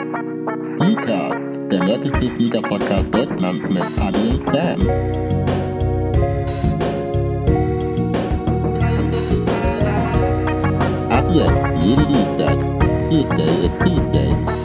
Sneakers, der nördlichste Sneaker-Podcast Deutschlands mit Adi und Sam. Ab jetzt, jede Dienstag. Tuesday is Tuesday.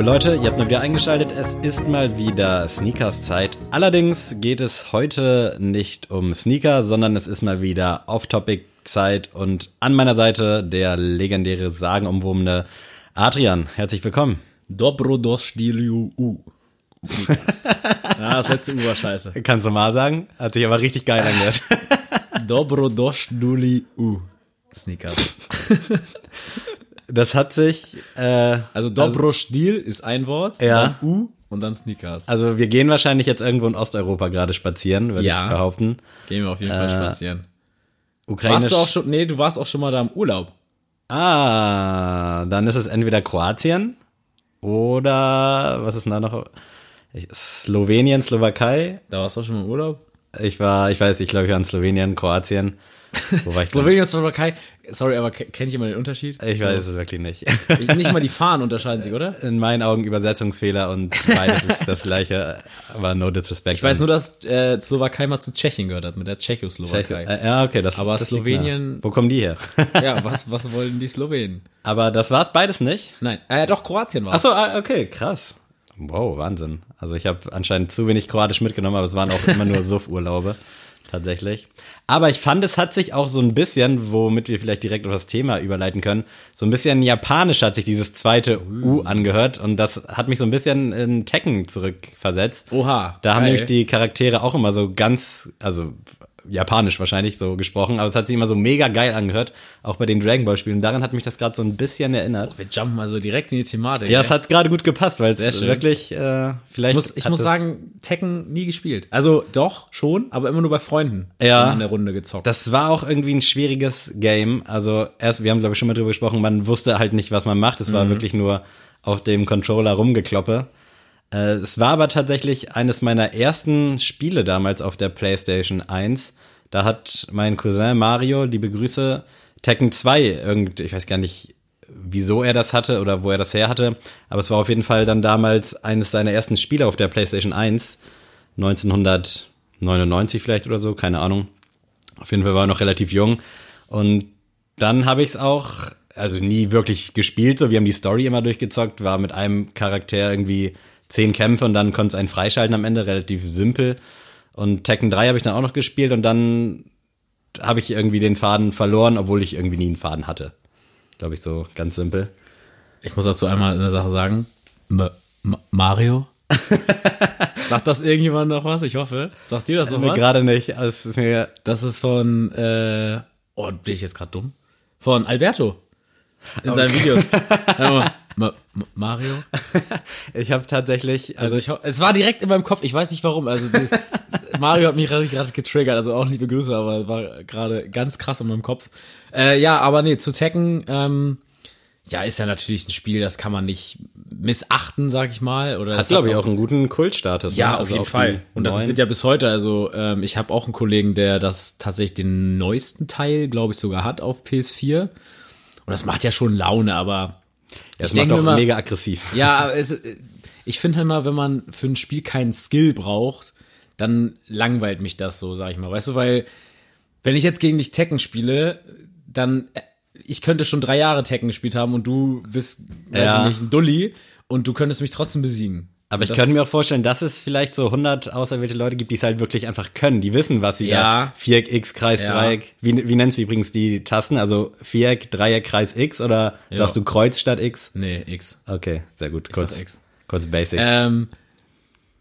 Liebe Leute, ihr habt mal wieder eingeschaltet. Es ist mal wieder Sneakers Zeit. Allerdings geht es heute nicht um Sneaker, sondern es ist mal wieder Off-Topic Zeit und an meiner Seite der legendäre sagenumwobene Adrian. Herzlich willkommen. Dobrodošliu U. Sneakers. ja, das letzte U war scheiße. Kannst du mal sagen? Hat sich aber richtig geil angehört. Dobrodošliu U. Sneakers. Das hat sich, äh, Also Dobrostil ist ein Wort, Ja. dann U und dann Sneakers. also wir gehen wahrscheinlich jetzt irgendwo in Osteuropa gerade spazieren, würde Ja. ich behaupten. Gehen wir auf jeden Fall spazieren. Ukrainisch. Warst du auch schon, nee, du warst auch schon mal da im Urlaub. Ah, dann ist es entweder Kroatien oder was ist denn da noch? Slowenien, Slowakei. Da warst du auch schon mal im Urlaub. Ich war, ich weiß, ich glaube, ich war in Slowenien, Kroatien. Wo war ich? Slowenien und Slowakei, sorry, aber ke- kennt jemand den Unterschied? Ich weiß es wirklich nicht. Ich, nicht mal die Fahnen unterscheiden sich, oder? In meinen Augen Übersetzungsfehler und beides ist das gleiche, aber no disrespect. Ich weiß nur, dass äh, Slowakei mal zu Tschechien gehört hat, mit der Tschechoslowakei. Äh, ja, okay, das Aber das Slowenien-. Wo kommen die her? Ja, was, was wollen die Slowenen? aber das war's beides nicht. Nein, äh, doch, Kroatien war Ach so, ah, okay, krass. Wow, Wahnsinn. Also ich habe anscheinend zu wenig Kroatisch mitgenommen, aber es waren auch immer nur Suff-Urlaube. Tatsächlich. Aber ich fand, es hat sich auch so ein bisschen, womit wir vielleicht direkt auf das Thema überleiten können, so ein bisschen japanisch hat sich dieses zweite U angehört und das hat mich so ein bisschen in Tekken zurückversetzt. Oha, Da haben geil. nämlich die Charaktere auch immer so ganz, also japanisch wahrscheinlich so gesprochen, aber es hat sich immer so mega geil angehört, auch bei den Dragon Ball Spielen. Daran hat mich das gerade so ein bisschen erinnert. Wir jumpen also direkt in die Thematik. Ja, ey. es hat gerade gut gepasst, weil es wirklich äh, vielleicht. Ich muss, ich muss sagen, Tekken nie gespielt. Also doch, schon, aber immer nur bei Freunden. Ja. In der Runde gezockt. Das war auch irgendwie ein schwieriges Game. Also erst, wir haben glaube ich schon mal drüber gesprochen, man wusste halt nicht, was man macht. Es war Mhm. wirklich nur auf dem Controller rumgekloppe. Äh, es war aber tatsächlich eines meiner ersten Spiele damals auf der PlayStation 1. Da hat mein Cousin Mario, liebe Grüße, Tekken 2 irgend, ich weiß gar nicht, wieso er das hatte oder wo er das her hatte, aber es war auf jeden Fall dann damals eines seiner ersten Spiele auf der PlayStation 1, 1999 vielleicht oder so, keine Ahnung. Auf jeden Fall war er noch relativ jung. Und dann habe ich es auch, also nie wirklich gespielt, so wir haben die Story immer durchgezockt, war mit einem Charakter irgendwie zehn Kämpfe und dann konnte es einen freischalten am Ende, relativ simpel. Und Tekken 3 habe ich dann auch noch gespielt und dann habe ich irgendwie den Faden verloren, obwohl ich irgendwie nie einen Faden hatte. Glaube ich, so ganz simpel. Ich muss dazu einmal eine Sache sagen. M M Mario? Sagt das irgendjemand noch was? Ich hoffe. Sagt dir das noch Nee, was? Gerade nicht. Also mir, Das ist von, äh, oh, bin ich jetzt gerade dumm? Von Alberto. In seinen Videos. Ma Ma Mario? ich habe tatsächlich, also Also ich, es war direkt in meinem Kopf, ich weiß nicht warum. Also dieses, Mario hat mich gerade getriggert, also auch liebe Grüße, aber war gerade ganz krass in meinem Kopf. Äh, ja, aber nee, zu Tekken, ähm, ja, ist ja natürlich ein Spiel, das kann man nicht missachten, sag ich mal. Oder hat glaube ich auch einen guten Kultstatus. ja, ne? auf Also jeden die Fall. Und das neuen. wird ja bis heute, also ähm, ich habe auch einen Kollegen, der das tatsächlich den neuesten Teil, glaube ich, sogar hat auf PS4. Und das macht ja schon Laune, aber ja, es ich macht auch mal- mega aggressiv. ja, aber es, ich finde halt mal, wenn man für ein Spiel keinen Skill braucht, dann langweilt mich das so, sag ich mal. Weißt du, weil wenn ich jetzt gegen dich Tekken spiele, dann äh, ich könnte schon drei Jahre Tekken gespielt haben und du bist, weiß Ja. ich nicht, ein Dulli und du könntest mich trotzdem besiegen. Aber ich könnte mir auch vorstellen, dass es vielleicht so 100 auserwählte Leute gibt, die es halt wirklich einfach können. Die wissen, was sie Ja. da. Viereck, X, Kreis, Ja. Dreieck. Wie, wie nennst du übrigens die Tasten? Also Viereck, Dreieck, Kreis, X oder sagst du Kreuz statt X? Nee, X. Okay, sehr gut. Kurz, X. kurz basic. Ähm,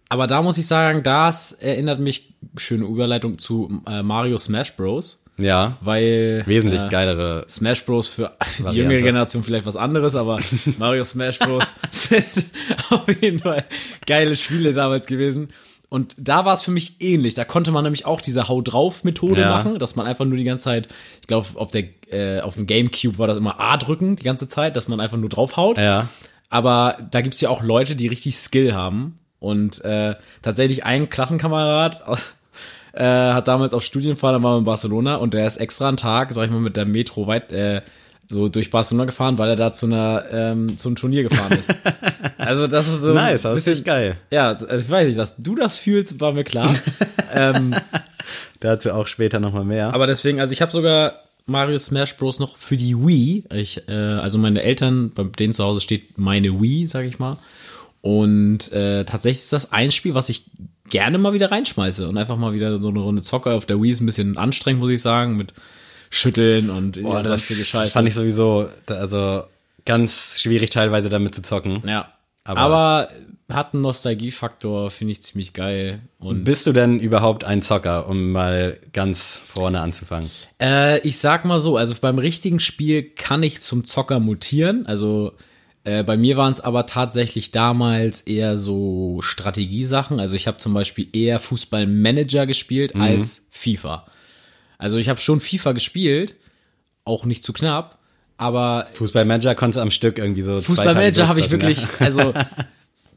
aber da muss ich sagen, das erinnert mich, schöne Überleitung zu äh, Mario Smash Bros. Ja. Weil Wesentlich äh, geilere. Smash Bros. für die Variante. jüngere Generation vielleicht was anderes, aber Mario Smash Bros. sind auf jeden Fall geile Spiele damals gewesen. Und da war es für mich ähnlich. Da konnte man nämlich auch diese Hau drauf Methode Ja. machen, dass man einfach nur die ganze Zeit, ich glaube auf der äh, auf dem Gamecube war das immer A drücken die ganze Zeit, dass man einfach nur draufhaut. Ja. Aber da gibt's ja auch Leute, die richtig Skill haben. Und äh, tatsächlich ein Klassenkamerad aus, äh, hat damals auf Studienfahrt, dann war in Barcelona und der ist extra einen Tag, sag ich mal, mit der Metro weit, äh, so durch Barcelona gefahren, weil er da zu einer, ähm, zum Turnier gefahren ist. Also das ist so Nice, ein das ist geil. Ja, also ich weiß nicht, dass du das fühlst, war mir klar. ähm, Dazu auch später nochmal mehr. aber deswegen, also ich habe sogar Mario Smash Bros. noch für die Wii. Ich, äh, also meine Eltern, bei denen zu Hause steht meine Wii, sag ich mal. Und äh, tatsächlich ist das ein Spiel, was ich gerne mal wieder reinschmeiße und einfach mal wieder so eine Runde Zocker auf der Wii ist ein bisschen anstrengend, muss ich sagen, mit Schütteln und Boah, sonstige Scheiße. fand ich sowieso, also ganz schwierig teilweise damit zu zocken. ja. Aber- Aber, hat einen Nostalgiefaktor, finde ich ziemlich geil. Und Bist du denn überhaupt ein Zocker, um mal ganz vorne anzufangen? Äh, ich sag mal so, also beim richtigen Spiel kann ich zum Zocker mutieren. Also äh, bei mir waren es aber tatsächlich damals eher so Strategiesachen. Also ich habe zum Beispiel eher Fußballmanager gespielt als FIFA. Also ich habe schon FIFA gespielt, auch nicht zu knapp, aber Fußballmanager konntest du am Stück irgendwie so Fußballmanager habe ich wirklich, also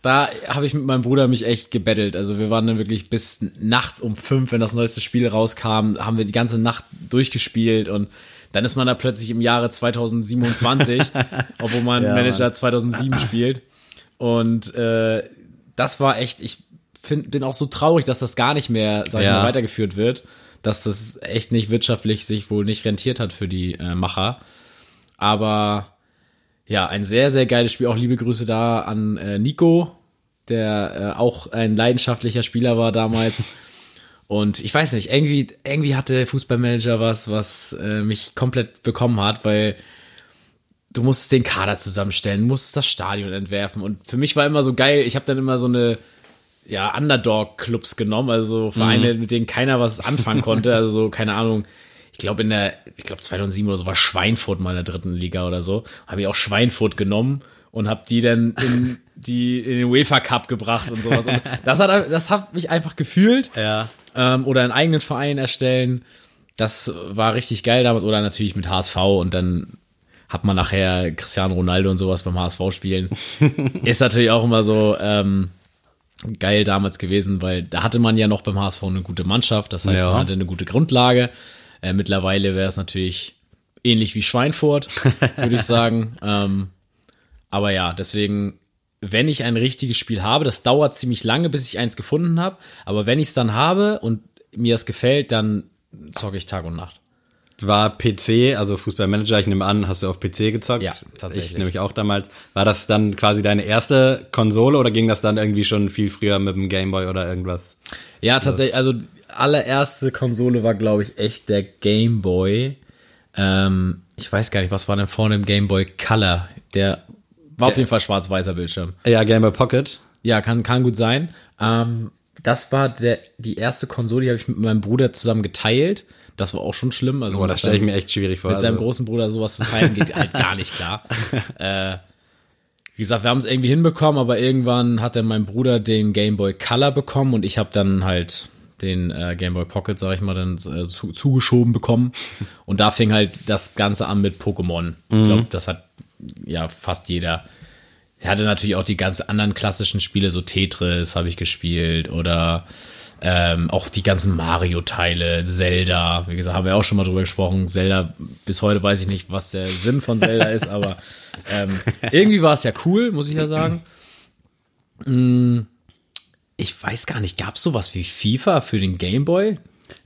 da habe ich mit meinem Bruder mich echt gebettelt. Also wir waren dann wirklich bis nachts um fünf, wenn das neueste Spiel rauskam, haben wir die ganze Nacht durchgespielt und dann ist man da plötzlich im Jahre 2027, obwohl man Ja, Manager 2007 spielt. Und äh, das war echt, ich find, bin auch so traurig, dass das gar nicht mehr, sag ich Ja. mal, weitergeführt wird. Dass das echt nicht wirtschaftlich sich wohl nicht rentiert hat für die äh, Macher. Aber ja, ein sehr, sehr geiles Spiel. Auch liebe Grüße da an äh, Nico, der äh, auch ein leidenschaftlicher Spieler war damals. Und ich weiß nicht, irgendwie, irgendwie hatte Fußballmanager was, was äh, mich komplett bekommen hat, weil du musstest den Kader zusammenstellen, musstest das Stadion entwerfen. Und für mich war immer so geil, ich habe dann immer so eine ja, Underdog-Clubs genommen, also Vereine, mit denen keiner was anfangen konnte. Also so, keine Ahnung, ich glaube in der, ich glaube 2007 oder so war Schweinfurt mal in der dritten Liga oder so. Habe ich auch Schweinfurt genommen und habe die dann in die in den UEFA Cup gebracht und sowas. Und das hat das hat mich einfach gefühlt. Ja. Ähm, oder einen eigenen Verein erstellen. Das war richtig geil damals. Oder natürlich mit HSV und dann hat man nachher Cristiano Ronaldo und sowas beim HSV spielen. Ist natürlich auch immer so ähm, geil damals gewesen, weil da hatte man ja noch beim HSV eine gute Mannschaft. Das heißt, Ja. man hatte eine gute Grundlage. Äh, mittlerweile wäre es natürlich ähnlich wie Schweinfurt, würde ich sagen. Ähm, aber ja, deswegen, wenn ich ein richtiges Spiel habe, das dauert ziemlich lange, bis ich eins gefunden habe. Aber wenn ich es dann habe und mir es gefällt, dann zocke ich Tag und Nacht. War PC, also Fußballmanager, ich nehme an, hast du auf PC gezockt? Ja, tatsächlich. Ich nämlich auch damals. War das dann quasi deine erste Konsole oder ging das dann irgendwie schon viel früher mit dem Gameboy oder irgendwas? Ja, tatsächlich, also allererste Konsole war, glaube ich, echt der Game Boy. Ähm, ich weiß gar nicht, was war denn vorne im Game Boy Color? Der war auf jeden Fall schwarz-weißer Bildschirm. Ja, Gameboy Pocket. Ja, kann, kann gut sein. Ähm, das war der, die erste Konsole, die habe ich mit meinem Bruder zusammen geteilt. Das war auch schon schlimm. Also Boah, das stelle ich seinem- mir echt schwierig vor. mit seinem Also, großen Bruder sowas zu teilen geht halt gar nicht klar. äh, wie gesagt, wir haben es irgendwie hinbekommen, aber irgendwann hat dann mein Bruder den Game Boy Color bekommen und ich habe dann halt den äh, Game Boy Pocket, sag ich mal, dann äh, zu, zugeschoben bekommen. Und da fing halt das Ganze an mit Pokémon. Ich glaube, das hat ja fast jeder. Er hatte natürlich auch die ganz anderen klassischen Spiele, so Tetris habe ich gespielt oder ähm, auch die ganzen Mario-Teile, Zelda, wie gesagt, haben wir auch schon mal drüber gesprochen. Zelda, bis heute weiß ich nicht, was der Sinn von Zelda ist, aber ähm, irgendwie war es ja cool, muss ich ja sagen. Mm, Ich weiß gar nicht, gab es sowas wie FIFA für den Game Boy?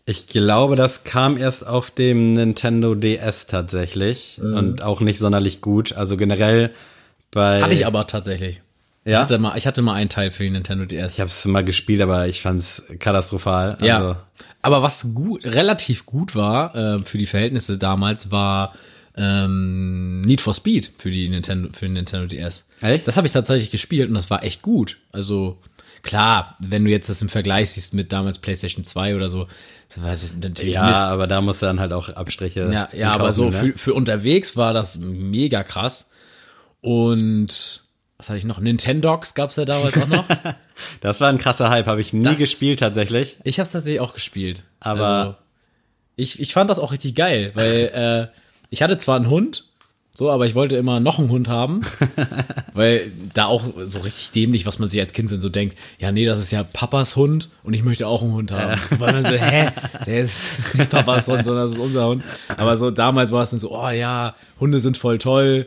Ich glaube, das kam erst auf dem Nintendo DS tatsächlich Mhm. und auch nicht sonderlich gut. Also generell bei. Hatte ich aber tatsächlich. Ich Ja. hatte mal, ich hatte mal einen Teil für den Nintendo DS. Ich habe es mal gespielt, aber ich fand's katastrophal. Also, Ja. Aber was gut, relativ gut war äh, für die Verhältnisse damals, war ähm, Need for Speed für die Nintendo, für den Nintendo DS. Echt? Das habe ich tatsächlich gespielt und das war echt gut. Also klar, wenn du jetzt das im Vergleich siehst mit damals PlayStation 2 oder so, das war natürlich Ja, Mist. aber da musst du dann halt auch Abstriche. Ja, ja aber so ne? für, für unterwegs war das mega krass. Und was hatte ich noch? Nintendogs gab's ja damals auch noch. Das war ein krasser Hype, habe ich nie Das- gespielt tatsächlich. Ich habe es tatsächlich auch gespielt. Aber- also, ich, ich fand das auch richtig geil, weil äh, ich hatte zwar einen Hund, So, aber ich wollte immer noch einen Hund haben, weil da auch so richtig dämlich, was man sich als Kind so denkt, ja, nee, das ist ja Papas Hund und ich möchte auch einen Hund haben. So, weil man so, hä, der ist, das ist nicht Papas Hund, sondern das ist unser Hund. Aber so damals war es dann so, oh ja, Hunde sind voll toll,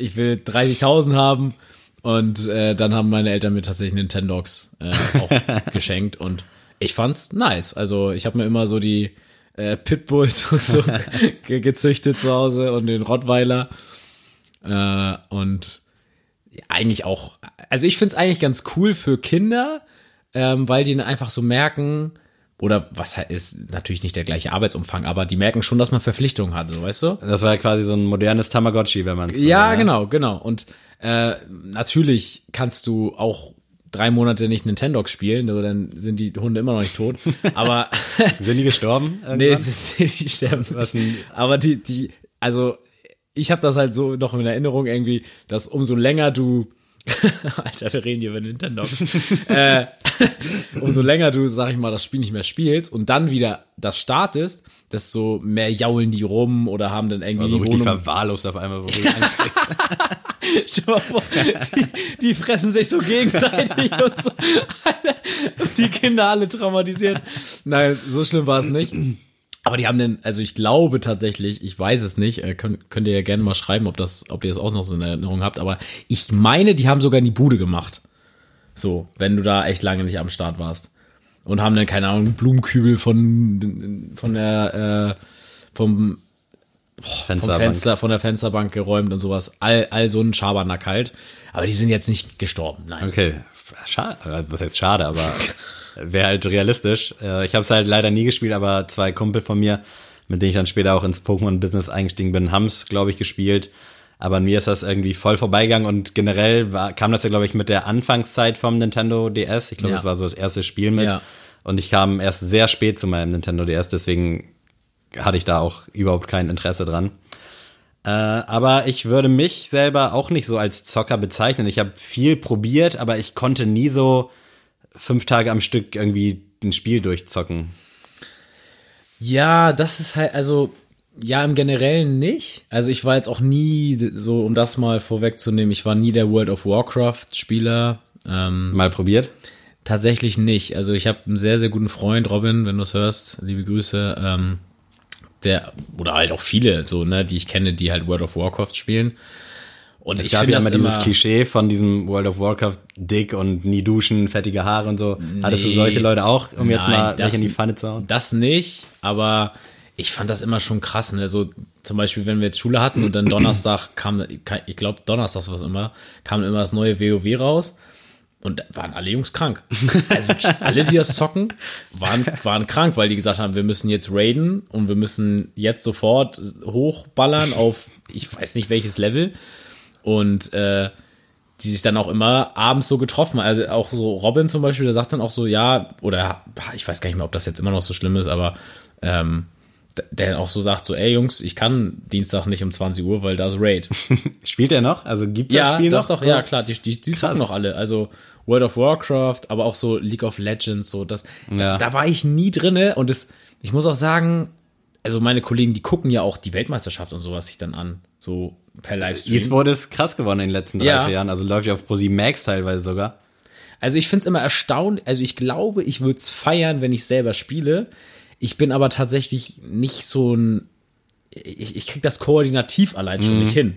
ich will 30.000 haben. Und äh, dann haben meine Eltern mir tatsächlich Nintendogs äh, auch geschenkt und ich fand's nice. Also ich habe mir immer so die äh, Pitbulls und so ge gezüchtet zu Hause und den Rottweiler. Äh, und eigentlich auch, also ich find's eigentlich ganz cool für Kinder, ähm, weil die dann einfach so merken, oder was halt ist natürlich nicht der gleiche Arbeitsumfang, aber die merken schon, dass man Verpflichtungen hat, so weißt du? Das war ja quasi so ein modernes Tamagotchi, wenn man es Ja, genau, genau. Und äh, natürlich kannst du auch drei Monate nicht Nintendo spielen, also dann sind die Hunde immer noch nicht tot. Aber Sind die gestorben? nee, irgendwann? sind, die sterben Was nicht. Aber die, die, also ich habe das halt so noch in Erinnerung irgendwie, dass umso länger du Alter, wir reden hier über Nintendogs. äh, umso länger du, sag ich mal, das Spiel nicht mehr spielst und dann wieder das startest, desto mehr jaulen die rum oder haben dann irgendwie Also die richtig Wohnung verwahrlost auf einmal, wo du. Stell dir mal vor, die, die fressen sich so gegenseitig und so. Die Kinder alle traumatisiert. Nein, so schlimm war es nicht. Aber die haben denn, also ich glaube tatsächlich, ich weiß es nicht, äh, könnt, könnt ihr ja gerne mal schreiben, ob das, ob ihr das auch noch so in Erinnerung habt, aber ich meine, die haben sogar in die Bude gemacht. So, wenn du da echt lange nicht am Start warst. Und haben dann, keine Ahnung, Blumenkübel von, von der, äh, vom vom Fensterbank. Fenster, von der Fensterbank geräumt und sowas. All, all so ein Schabernack halt. Aber die sind jetzt nicht gestorben, nein. Okay, schade, was heißt schade, aber wäre halt realistisch. Äh, Ich habe es halt leider nie gespielt, aber zwei Kumpel von mir, mit denen ich dann später auch ins Pokémon-Business eingestiegen bin, haben es, glaube ich, gespielt. Aber an mir ist das irgendwie voll vorbeigegangen und generell war, kam das ja, glaube ich, mit der Anfangszeit vom Nintendo DS. Ich glaube, Ja. das war so das erste Spiel mit. Ja. Und ich kam erst sehr spät zu meinem Nintendo DS, deswegen hatte ich da auch überhaupt kein Interesse dran. Äh, aber ich würde mich selber auch nicht so als Zocker bezeichnen. Ich habe viel probiert, aber ich konnte nie so fünf Tage am Stück irgendwie ein Spiel durchzocken. Ja, das ist halt, also, ja, im Generellen nicht. Also ich war jetzt auch nie, so um das mal vorwegzunehmen, ich war nie der World of Warcraft-Spieler. Ähm, Mal probiert? Tatsächlich nicht. Also ich habe einen sehr, sehr guten Freund, Robin, wenn du es hörst, liebe Grüße, ähm, der, oder halt auch viele, so, ne, die ich kenne, die halt World of Warcraft spielen. Und Es ich gab ja immer dieses immer, Klischee von diesem World of Warcraft dick und nie duschen, fettige Haare und so. Hattest du Nee. solche Leute auch, um jetzt Nein, mal das- in die Pfanne zu hauen? Das nicht, aber ich fand das immer schon krass. Ne? So zum Beispiel, wenn wir jetzt Schule hatten und dann Donnerstag kam, ich glaube Donnerstags was immer, kam immer das neue WoW raus und waren alle Jungs krank. Also alle, die das zocken, waren, waren krank, weil die gesagt haben, wir müssen jetzt raiden und wir müssen jetzt sofort hochballern auf, ich weiß nicht welches Level und äh, die sich dann auch immer abends so getroffen. haben. Also auch so Robin zum Beispiel, der sagt dann auch so, ja, oder ich weiß gar nicht mehr, ob das jetzt immer noch so schlimm ist, aber ähm, der auch so sagt so, ey Jungs, ich kann Dienstag nicht um 20 Uhr, weil da ist Raid. Spielt er noch? Also gibt es das ja, Spiel doch, noch? doch, ja, klar, die, die, die zocken noch alle. Also World of Warcraft, aber auch so League of Legends, so das, Ja. da war ich nie drinne und das, ich muss auch sagen, also meine Kollegen, die gucken ja auch die Weltmeisterschaft und sowas sich dann an, so per Livestream. E-Sport ist krass geworden in den letzten drei, Ja. vier Jahren. Also läuft ja auf ProSieben Max teilweise sogar. Also ich find's immer erstaunlich, also ich glaube, ich würd's feiern, wenn ich selber spiele. Ich bin aber tatsächlich nicht so ein, ich, ich krieg das koordinativ allein schon Mhm. nicht hin.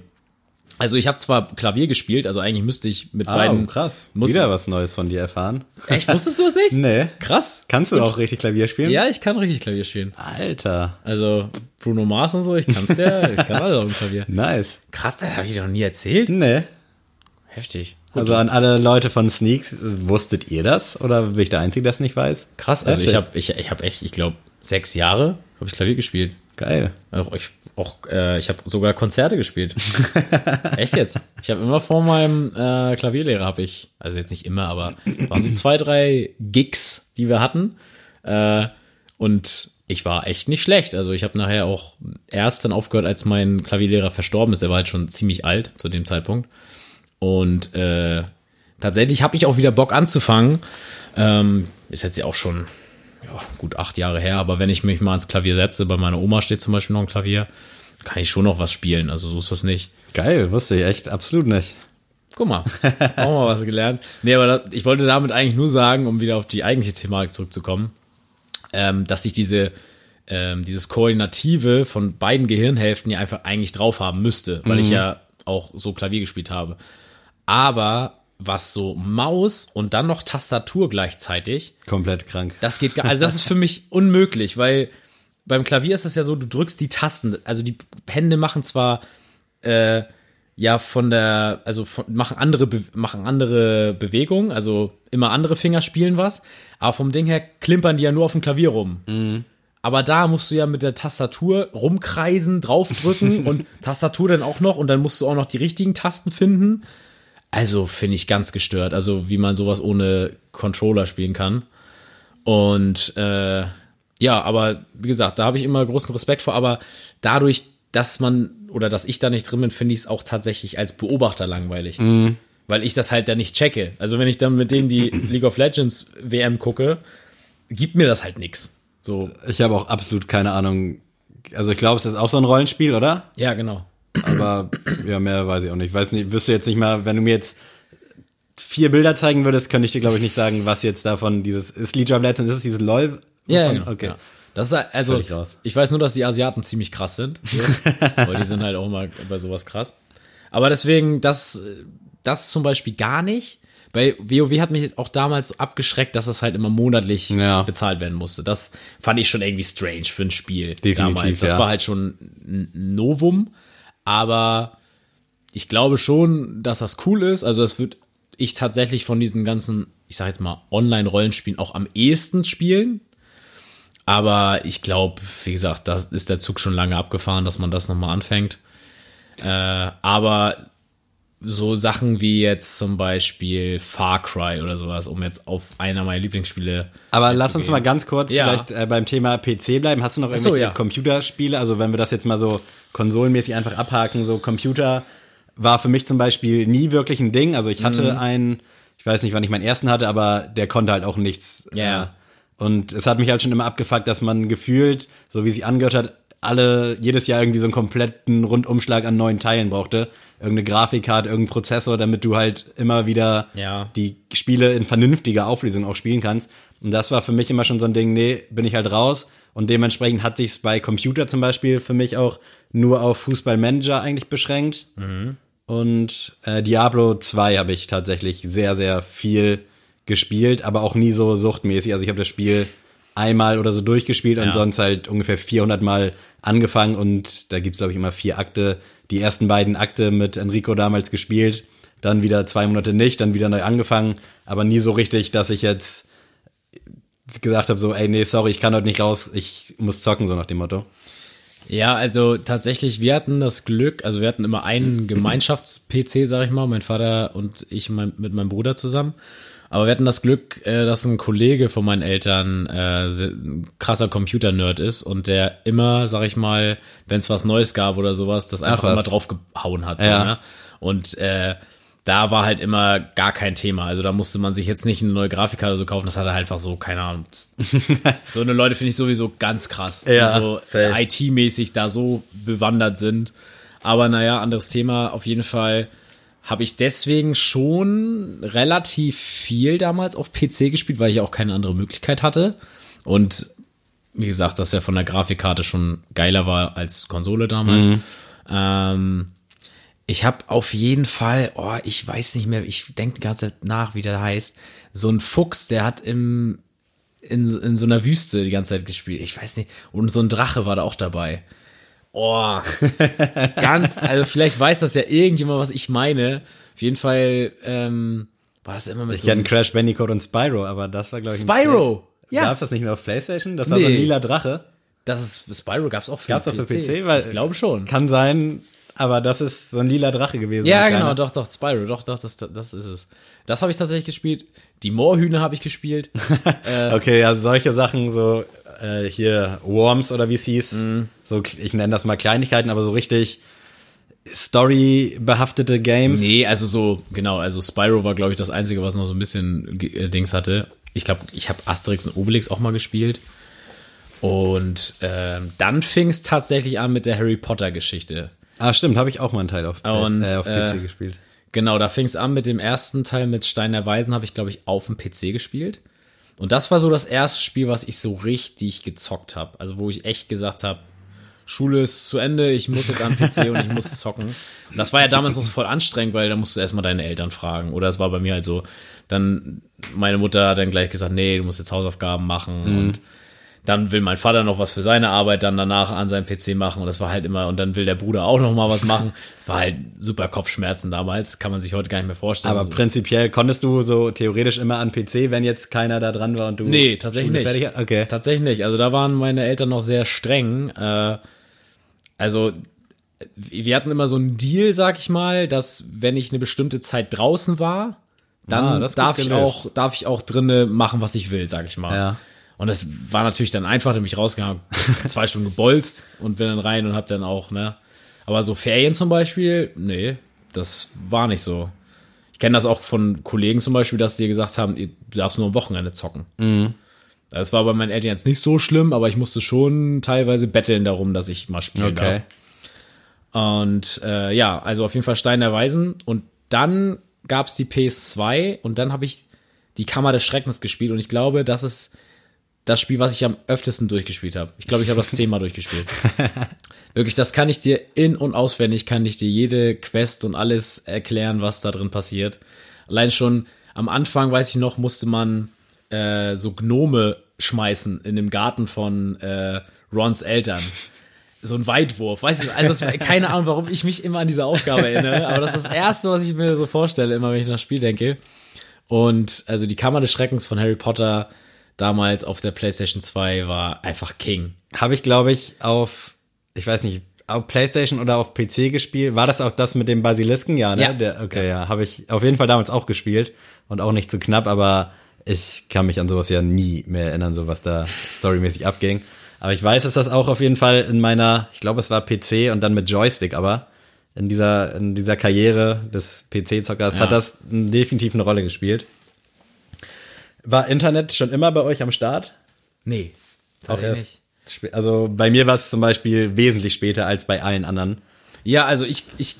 Also ich habe zwar Klavier gespielt, also eigentlich müsste ich mit beiden. oh, krass. Muss, Wieder was Neues von dir erfahren. Echt, wusstest du das nicht? Nee. Krass. Kannst du auch richtig Klavier spielen? Ja, ich kann richtig Klavier spielen. Alter. Also Bruno Mars und so, ich kann's ja, ich kann alles auf dem Klavier. Nice. Krass, das habe ich dir noch nie erzählt. Nee. Heftig. Gut, Also an alle Leute von Sneaks, wusstet ihr das? Oder bin ich der Einzige, der es nicht weiß? krass. Also Heftig. ich habe ich, ich hab echt, ich glaube, sechs Jahre habe ich Klavier gespielt. Geil. Auch ich, auch, äh, ich habe sogar Konzerte gespielt. Echt jetzt? Ich habe immer vor meinem äh, Klavierlehrer habe ich, also jetzt nicht immer, aber waren so zwei, drei Gigs, die wir hatten. Äh, und ich war echt nicht schlecht. Also ich habe nachher auch erst dann aufgehört, als mein Klavierlehrer verstorben ist. Er war halt schon ziemlich alt zu dem Zeitpunkt. Und äh, tatsächlich habe ich auch wieder Bock anzufangen. Ähm, ist jetzt ja auch schon ja, gut acht Jahre her, aber wenn ich mich mal ans Klavier setze, bei meiner Oma steht zum Beispiel noch ein Klavier, kann ich schon noch was spielen. Also so ist das nicht. Geil, wusste ich echt absolut nicht. Guck mal, auch mal was gelernt. Nee, aber da, ich wollte damit eigentlich nur sagen, um wieder auf die eigentliche Thematik zurückzukommen, ähm, dass ich diese, ähm, dieses Koordinative von beiden Gehirnhälften ja einfach eigentlich drauf haben müsste, weil ich ja auch so Klavier gespielt habe. Aber was so Maus und dann noch Tastatur gleichzeitig, Komplett krank. das geht gar, also das ist für mich unmöglich, weil beim Klavier ist es ja so, du drückst die Tasten, also die Hände machen zwar äh, ja von der, also von, machen andere Be machen andere Bewegungen, also immer andere Finger spielen was, aber vom Ding her klimpern die ja nur auf dem Klavier rum. Aber da musst du ja mit der Tastatur rumkreisen, draufdrücken und Tastatur dann auch noch und dann musst du auch noch die richtigen Tasten finden. Also finde ich ganz gestört, also wie man sowas ohne Controller spielen kann. Und äh, ja, aber wie gesagt, da habe ich immer großen Respekt vor, aber dadurch, dass man oder dass ich da nicht drin bin, finde ich es auch tatsächlich als Beobachter langweilig. Weil ich das halt da nicht checke. Also wenn ich dann mit denen die League of Legends WM gucke, gibt mir das halt nix. So, Ich habe auch absolut keine Ahnung. Also ich glaube, es ist auch so ein Rollenspiel, oder? ja, genau. Aber ja, mehr weiß ich auch nicht. Ich weiß nicht, wirst du jetzt nicht mal, wenn du mir jetzt vier Bilder zeigen würdest, könnte ich dir, glaube ich, nicht sagen, was jetzt davon dieses, ist League of Legends, ist es dieses LOL? Ja, genau. Okay. Ja. Das ist halt- also, ich weiß nur, dass die Asiaten ziemlich krass sind. So. weil die sind halt auch immer bei sowas krass. Aber deswegen, das, das zum Beispiel gar nicht. Bei WoW hat mich auch damals abgeschreckt, dass das halt immer monatlich Ja. bezahlt werden musste. Das fand ich schon irgendwie strange für ein Spiel Definitiv, damals. Das ja. war halt schon ein Novum. Aber ich glaube schon, dass das cool ist. Also das würde ich tatsächlich von diesen ganzen, ich sag jetzt mal, Online-Rollenspielen auch am ehesten spielen. Aber ich glaube, wie gesagt, da ist der Zug schon lange abgefahren, dass man das nochmal anfängt. Äh, aber so Sachen wie jetzt zum Beispiel Far Cry oder sowas, um jetzt auf einer meiner Lieblingsspiele. Aber lass uns mal ganz kurz Ja. vielleicht äh, beim Thema PC bleiben. Hast du noch Ach so, irgendwelche ja. Computerspiele? Also wenn wir das jetzt mal so konsolenmäßig einfach abhaken, so Computer war für mich zum Beispiel nie wirklich ein Ding. Also ich hatte Mhm. einen, ich weiß nicht, wann ich meinen ersten hatte, aber der konnte halt auch nichts. Ja. Äh, und es hat mich halt schon immer abgefuckt, dass man gefühlt, so wie sich angehört hat, alle jedes Jahr irgendwie so einen kompletten Rundumschlag an neuen Teilen brauchte. Irgendeine Grafikkarte, irgendein Prozessor, damit du halt immer wieder Ja. die Spiele in vernünftiger Auflösung auch spielen kannst. Und das war für mich immer schon so ein Ding, nee, bin ich halt raus. Und dementsprechend hat sich's bei Computer zum Beispiel für mich auch nur auf Fußballmanager eigentlich beschränkt. Und äh, Diablo 2 habe ich tatsächlich sehr, sehr viel gespielt, aber auch nie so suchtmäßig. Also ich habe das Spiel einmal oder so durchgespielt und Ja. sonst halt ungefähr 400 Mal angefangen und da gibt's glaub glaube ich immer vier Akte. Die ersten beiden Akte mit Enrico damals gespielt, dann wieder zwei Monate nicht, dann wieder neu angefangen, aber nie so richtig, dass ich jetzt gesagt habe so, ey nee, sorry, ich kann heute nicht raus, ich muss zocken so nach dem Motto. Ja, also tatsächlich, wir hatten das Glück, also wir hatten immer einen Gemeinschafts-PC, sag ich mal, mein Vater und ich mein, mit meinem Bruder zusammen. Aber wir hatten das Glück, äh, dass ein Kollege von meinen Eltern äh, ein krasser Computer-Nerd ist und der immer, sag ich mal, wenn es was Neues gab oder sowas, das einfach immer drauf gehauen hat. So, Ja. ne? Und äh, da war halt immer gar kein Thema. Also da musste man sich jetzt nicht eine neue Grafikkarte so kaufen, das hat er halt einfach so, keine Ahnung. so eine Leute finde ich sowieso ganz krass. Ja, die so. IT-mäßig da so bewandert sind. Aber naja, anderes Thema. Auf jeden Fall habe ich deswegen schon relativ viel damals auf PC gespielt, weil ich auch keine andere Möglichkeit hatte. Und wie gesagt, dass er von der Grafikkarte schon geiler war als Konsole damals. Ähm, ich habe auf jeden Fall, oh, ich weiß nicht mehr, ich denke die ganze Zeit nach, wie der heißt. So ein Fuchs, der hat im, in, in so einer Wüste die ganze Zeit gespielt. Ich weiß nicht. Und so ein Drache war da auch dabei. Oh, ganz, also vielleicht weiß das ja irgendjemand, was ich meine. Auf jeden Fall ähm, war das immer mit Ich so kenne einem Crash Bandicoot und Spyro, aber das war glaube ich Spyro. Ja. Gab's das nicht mehr auf PlayStation? Das war so ein Nee. lila Drache. das ist Spyro gab's auch für Gab's auch für PC? Weil ich glaube schon. Kann sein, aber das ist so ein lila Drache gewesen. Ja, genau, doch, doch, Spyro, doch, doch, das, das ist es. Das habe ich tatsächlich gespielt. Die Moorhühner habe ich gespielt. Okay, ja, solche Sachen, so äh, hier Worms oder wie es hieß, Mhm. So ich nenne das mal Kleinigkeiten, aber so richtig Story-behaftete Games. Nee, also so, genau, also Spyro war, glaube ich, das Einzige, was noch so ein bisschen äh, Dings hatte. Ich glaube, ich habe Asterix und Obelix auch mal gespielt. Und ähm, dann fing es tatsächlich an mit der Harry Potter Geschichte. Ah, stimmt, habe ich auch mal einen Teil auf, Und, äh, auf PC äh, gespielt. Genau, da fing es an mit dem ersten Teil mit Stein der Weisen, habe ich, glaube ich, auf dem PC gespielt. Und das war so das erste Spiel, was ich so richtig gezockt habe. Also wo ich echt gesagt habe, Schule ist zu Ende, ich muss jetzt am PC und ich muss zocken. Und das war ja damals noch so voll anstrengend, weil da musst du erstmal deine Eltern fragen. Oder es war bei mir halt so, dann, meine Mutter hat dann gleich gesagt, nee, du musst jetzt Hausaufgaben machen und dann will mein Vater noch was für seine Arbeit dann danach an seinem PC machen und das war halt immer, und dann will der Bruder auch noch mal was machen. Das war halt super Kopfschmerzen damals, kann man sich heute gar nicht mehr vorstellen. Aber Also- prinzipiell konntest du so theoretisch immer an PC, wenn jetzt keiner da dran war und du. Nee, tatsächlich nicht. Okay. Tatsächlich nicht. Also da waren meine Eltern noch sehr streng. Äh, also wir hatten immer so einen Deal, sag ich mal, dass wenn ich eine bestimmte Zeit draußen war, dann Ah, darf ich gelöst. auch darf ich auch drinnen machen, was ich will, sag ich mal. Ja. Und das war natürlich dann einfach, da bin ich rausgegangen, zwei Stunden gebolzt und bin dann rein und hab dann auch, ne. Aber so Ferien zum Beispiel, nee, das war nicht so. Ich kenne das auch von Kollegen zum Beispiel, dass die gesagt haben, du darfst nur am Wochenende zocken. Das war bei meinen Eltern jetzt nicht so schlimm, aber ich musste schon teilweise betteln darum, dass ich mal spielen Okay. darf. Und äh, ja, also auf jeden Fall Stein der Weisen. Und dann gab es die PS2 und dann habe ich die Kammer des Schreckens gespielt. Und ich glaube, das ist das Spiel, was ich am öftesten durchgespielt habe. Ich glaube, ich habe das zehnmal durchgespielt. Wirklich, das kann ich dir in- und auswendig, kann ich dir jede Quest und alles erklären, was da drin passiert. Allein schon am Anfang, weiß ich noch, musste man äh, so Gnome schmeißen in dem Garten von äh, Rons Eltern. So ein Weitwurf, weiß ich, also es, keine Ahnung, warum ich mich immer an diese Aufgabe erinnere, aber das ist das Erste, was ich mir so vorstelle, immer wenn ich an das Spiel denke. Und also die Kammer des Schreckens von Harry Potter damals auf der PlayStation 2 war einfach King. Habe ich, glaube ich, auf, ich weiß nicht, auf PlayStation oder auf PC gespielt. War das auch das mit dem Basilisken? Ja, ne? Ja. Der, okay, ja. Habe ich auf jeden Fall damals auch gespielt und auch nicht zu knapp, aber ich kann mich an sowas ja nie mehr erinnern, so was da storymäßig abging. Aber ich weiß, dass das auch auf jeden Fall in meiner, ich glaube, es war PC und dann mit Joystick, aber in dieser, in dieser Karriere des PC-Zockers Ja. hat das definitiv eine Rolle gespielt. War Internet schon immer bei euch am Start? Nee, Auch erst. Also bei mir war es zum Beispiel wesentlich später als bei allen anderen. Ja, also ich, ich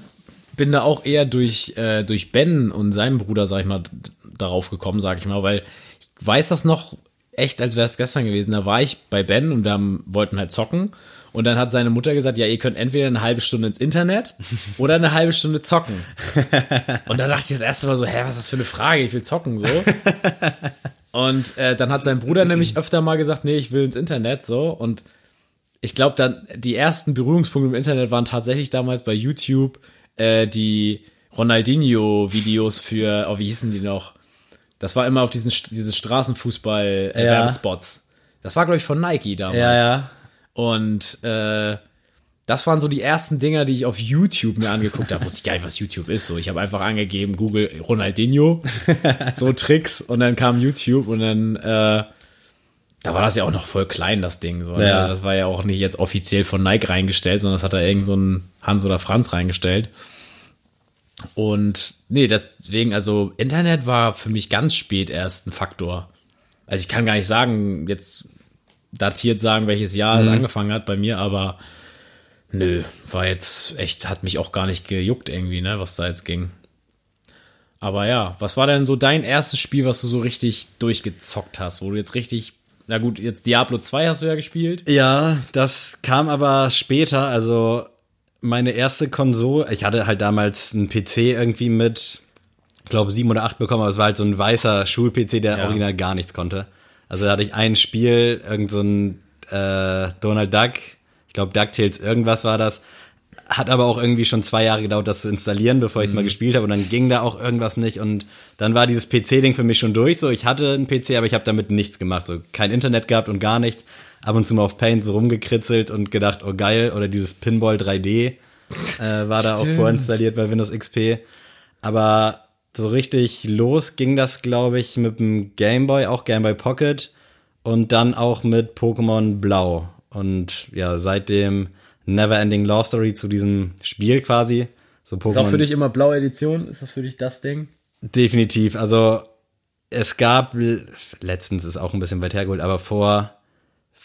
bin da auch eher durch, äh, durch Ben und seinem Bruder, sag ich mal, darauf gekommen, sag ich mal, weil ich weiß das noch echt, als wäre es gestern gewesen. Da war ich bei Ben und wir haben, wollten halt zocken. Und dann hat seine Mutter gesagt, ja, ihr könnt entweder eine halbe Stunde ins Internet oder eine halbe Stunde zocken. Und da dachte ich das erste Mal so, hä, was ist das für eine Frage? Ich will zocken, so. Und äh, dann hat sein Bruder nämlich öfter mal gesagt, nee, ich will ins Internet, so. Und ich glaube, dann die ersten Berührungspunkte im Internet waren tatsächlich damals bei YouTube äh, die Ronaldinho-Videos für, oh, wie hießen die noch? Das war immer auf diesen diese Straßenfußball-Werbespots. Das war, glaube ich, von Nike damals. Und äh, das waren so die ersten Dinger, die ich auf YouTube mir angeguckt habe. Wusste ich gar nicht, was YouTube ist. So, ich habe einfach angegeben, Google Ronaldinho, so Tricks und dann kam YouTube und dann äh, da war das ja auch noch voll klein, das Ding. So, ne? Ja. Das war ja auch nicht jetzt offiziell von Nike reingestellt, sondern das hat da irgend so ein Hans oder Franz reingestellt. Und nee, deswegen, also Internet war für mich ganz spät erst ein Faktor. Also ich kann gar nicht sagen, jetzt datiert sagen, welches Jahr es angefangen hat bei mir, aber nö, war jetzt echt, hat mich auch gar nicht gejuckt irgendwie, ne, was da jetzt ging. Aber ja, was war denn so dein erstes Spiel, was du so richtig durchgezockt hast, wo du jetzt richtig, na gut, jetzt Diablo 2 hast du ja gespielt. Ja, das kam aber später. Also meine erste Konsole, ich hatte halt damals einen PC irgendwie mit, glaube sieben oder acht bekommen, aber es war halt so ein weißer Schul-PC, der Ja. original gar nichts konnte. Also da hatte ich ein Spiel, irgend so ein äh, Donald Duck, ich glaube DuckTales irgendwas war das, hat aber auch irgendwie schon zwei Jahre gedauert, das zu installieren, bevor ich es mal gespielt habe und dann ging da auch irgendwas nicht und dann war dieses PC-Ding für mich schon durch. So, ich hatte einen PC, aber ich habe damit nichts gemacht, so kein Internet gehabt und gar nichts. Ab und zu mal auf Paint so rumgekritzelt und gedacht, oh geil, oder dieses Pinball 3D äh, war da auch Stimmt. vorinstalliert bei Windows XP. Aber so richtig los ging das, glaube ich, mit dem Game Boy, auch Game Boy Pocket und dann auch mit Pokémon Blau. Und ja, seitdem Neverending Love Story zu diesem Spiel quasi. So Pokémon. Ist auch für dich immer blaue Edition? Ist das für dich das Ding? Definitiv. Also es gab letztens ist auch ein bisschen weit hergeholt, aber vor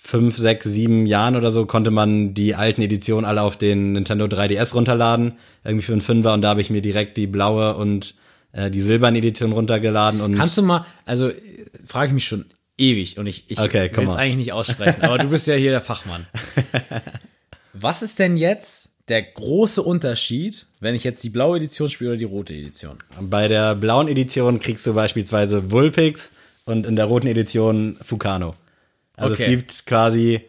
fünf, sechs, sieben Jahren oder so konnte man die alten Editionen alle auf den Nintendo 3DS runterladen, irgendwie für einen Fünfer und da habe ich mir direkt die blaue und äh, die silberne Edition runtergeladen und Kannst du mal, also frage ich mich schon ewig und ich, ich Okay, will es eigentlich nicht aussprechen, aber du bist ja hier der Fachmann. Was ist denn jetzt der große Unterschied, wenn ich jetzt die blaue Edition spiele oder die rote Edition? bei der blauen Edition kriegst du beispielsweise Vulpix und in der roten Edition Fukano. Also Okay. es gibt quasi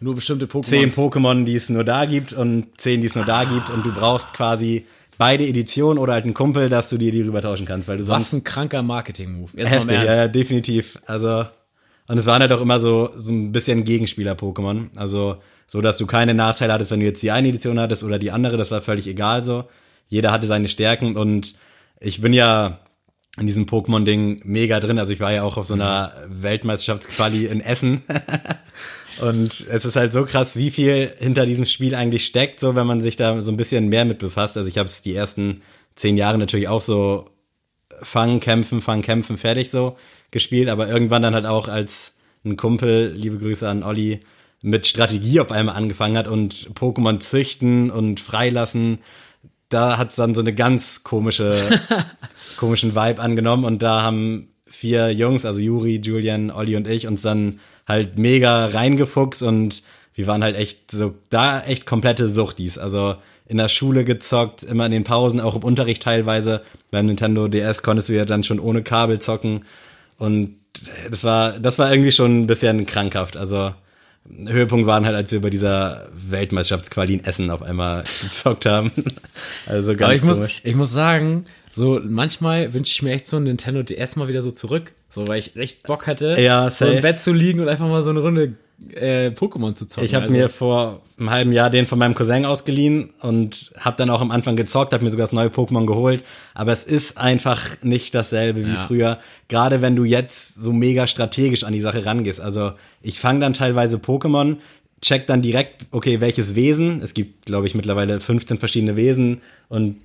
Nur bestimmte Pokémon. zehn Pokémon, die es nur da gibt und zehn, die es nur da gibt und du brauchst quasi beide Editionen oder halt einen Kumpel, dass du dir die rüber tauschen kannst, weil du sonst Was ein kranker Marketing-Move. Heftig, ja, ja, definitiv. Also, und es waren halt auch immer so, so ein bisschen Gegenspieler-Pokémon. Also, so, dass du keine Nachteile hattest, wenn du jetzt die eine Edition hattest oder die andere, das war völlig egal so. Jeder hatte seine Stärken und ich bin ja in diesem Pokémon-Ding mega drin. Also ich war ja auch auf so einer Weltmeisterschaftsquali in Essen. Und es ist halt so krass, wie viel hinter diesem Spiel eigentlich steckt, so wenn man sich da so ein bisschen mehr mit befasst. Also ich habe es die ersten zehn Jahre natürlich auch so fangen, kämpfen, fangen, kämpfen, fertig so gespielt, aber irgendwann dann halt auch als ein Kumpel, liebe Grüße an Olli, mit Strategie auf einmal angefangen hat und Pokémon züchten und freilassen, da hat's dann so eine ganz komische, komischen Vibe angenommen und da haben vier Jungs, also Juri, Julian, Olli und ich, uns dann halt mega reingefuchst und wir waren halt echt so, da echt komplette Suchtis. Also in der Schule gezockt, immer in den Pausen, auch im Unterricht teilweise. Beim Nintendo DS konntest du ja dann schon ohne Kabel zocken. Und das war, das war irgendwie schon ein bisschen krankhaft. Also Höhepunkt waren halt, als wir bei dieser Weltmeisterschaftsquali in Essen auf einmal gezockt haben. Also ganz Aber ich muss, komisch. ich muss sagen, so manchmal wünsche ich mir echt so ein Nintendo DS mal wieder so zurück. So, weil ich echt Bock hatte, Ja, so im Bett zu liegen und einfach mal so eine Runde äh, Pokémon zu zocken. Ich habe Also, mir vor einem halben Jahr den von meinem Cousin ausgeliehen und habe dann auch am Anfang gezockt, habe mir sogar das neue Pokémon geholt. Aber es ist einfach nicht dasselbe wie Ja. früher. Gerade wenn du jetzt so mega strategisch an die Sache rangehst. Also ich fange dann teilweise Pokémon, check dann direkt, okay, welches Wesen. Es gibt, glaube ich, mittlerweile 15 verschiedene Wesen und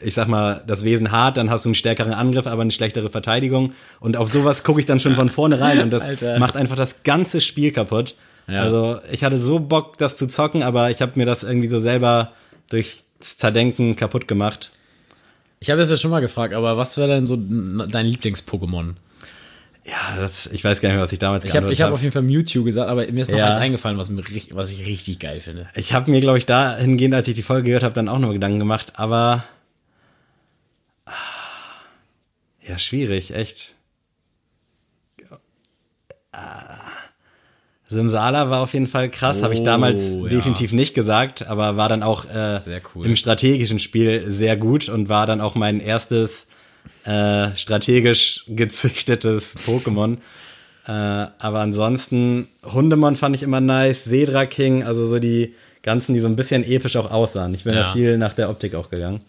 ich sag mal, das Wesen hart, dann hast du einen stärkeren Angriff, aber eine schlechtere Verteidigung. Und auf sowas gucke ich dann schon von vornherein und das Alter. macht einfach das ganze Spiel kaputt. Ja. Also ich hatte so Bock, das zu zocken, aber ich habe mir das irgendwie so selber durchs Zerdenken kaputt gemacht. Ich habe das ja schon mal gefragt, aber was wäre denn so dein Lieblings-Pokémon? Ja, das, ich weiß gar nicht mehr, was ich damals Ich habe ich hab hab. auf jeden Fall Mewtwo gesagt, aber mir ist noch Ja. eins eingefallen, was, mir, was ich richtig geil finde. Ich habe mir, glaube ich, dahingehend, als ich die Folge gehört habe, dann auch noch Gedanken gemacht, aber ah, ja, schwierig, echt. Ah, Simsala war auf jeden Fall krass, habe ich Oh, damals ja. definitiv nicht gesagt, aber war dann auch äh, cool. im strategischen Spiel sehr gut und war dann auch mein erstes äh, strategisch gezüchtetes Pokémon. Äh, aber ansonsten, Hundemon fand ich immer nice, Sedra King, also so die ganzen, die so ein bisschen episch auch aussahen. Ich bin Ja. da viel nach der Optik auch gegangen.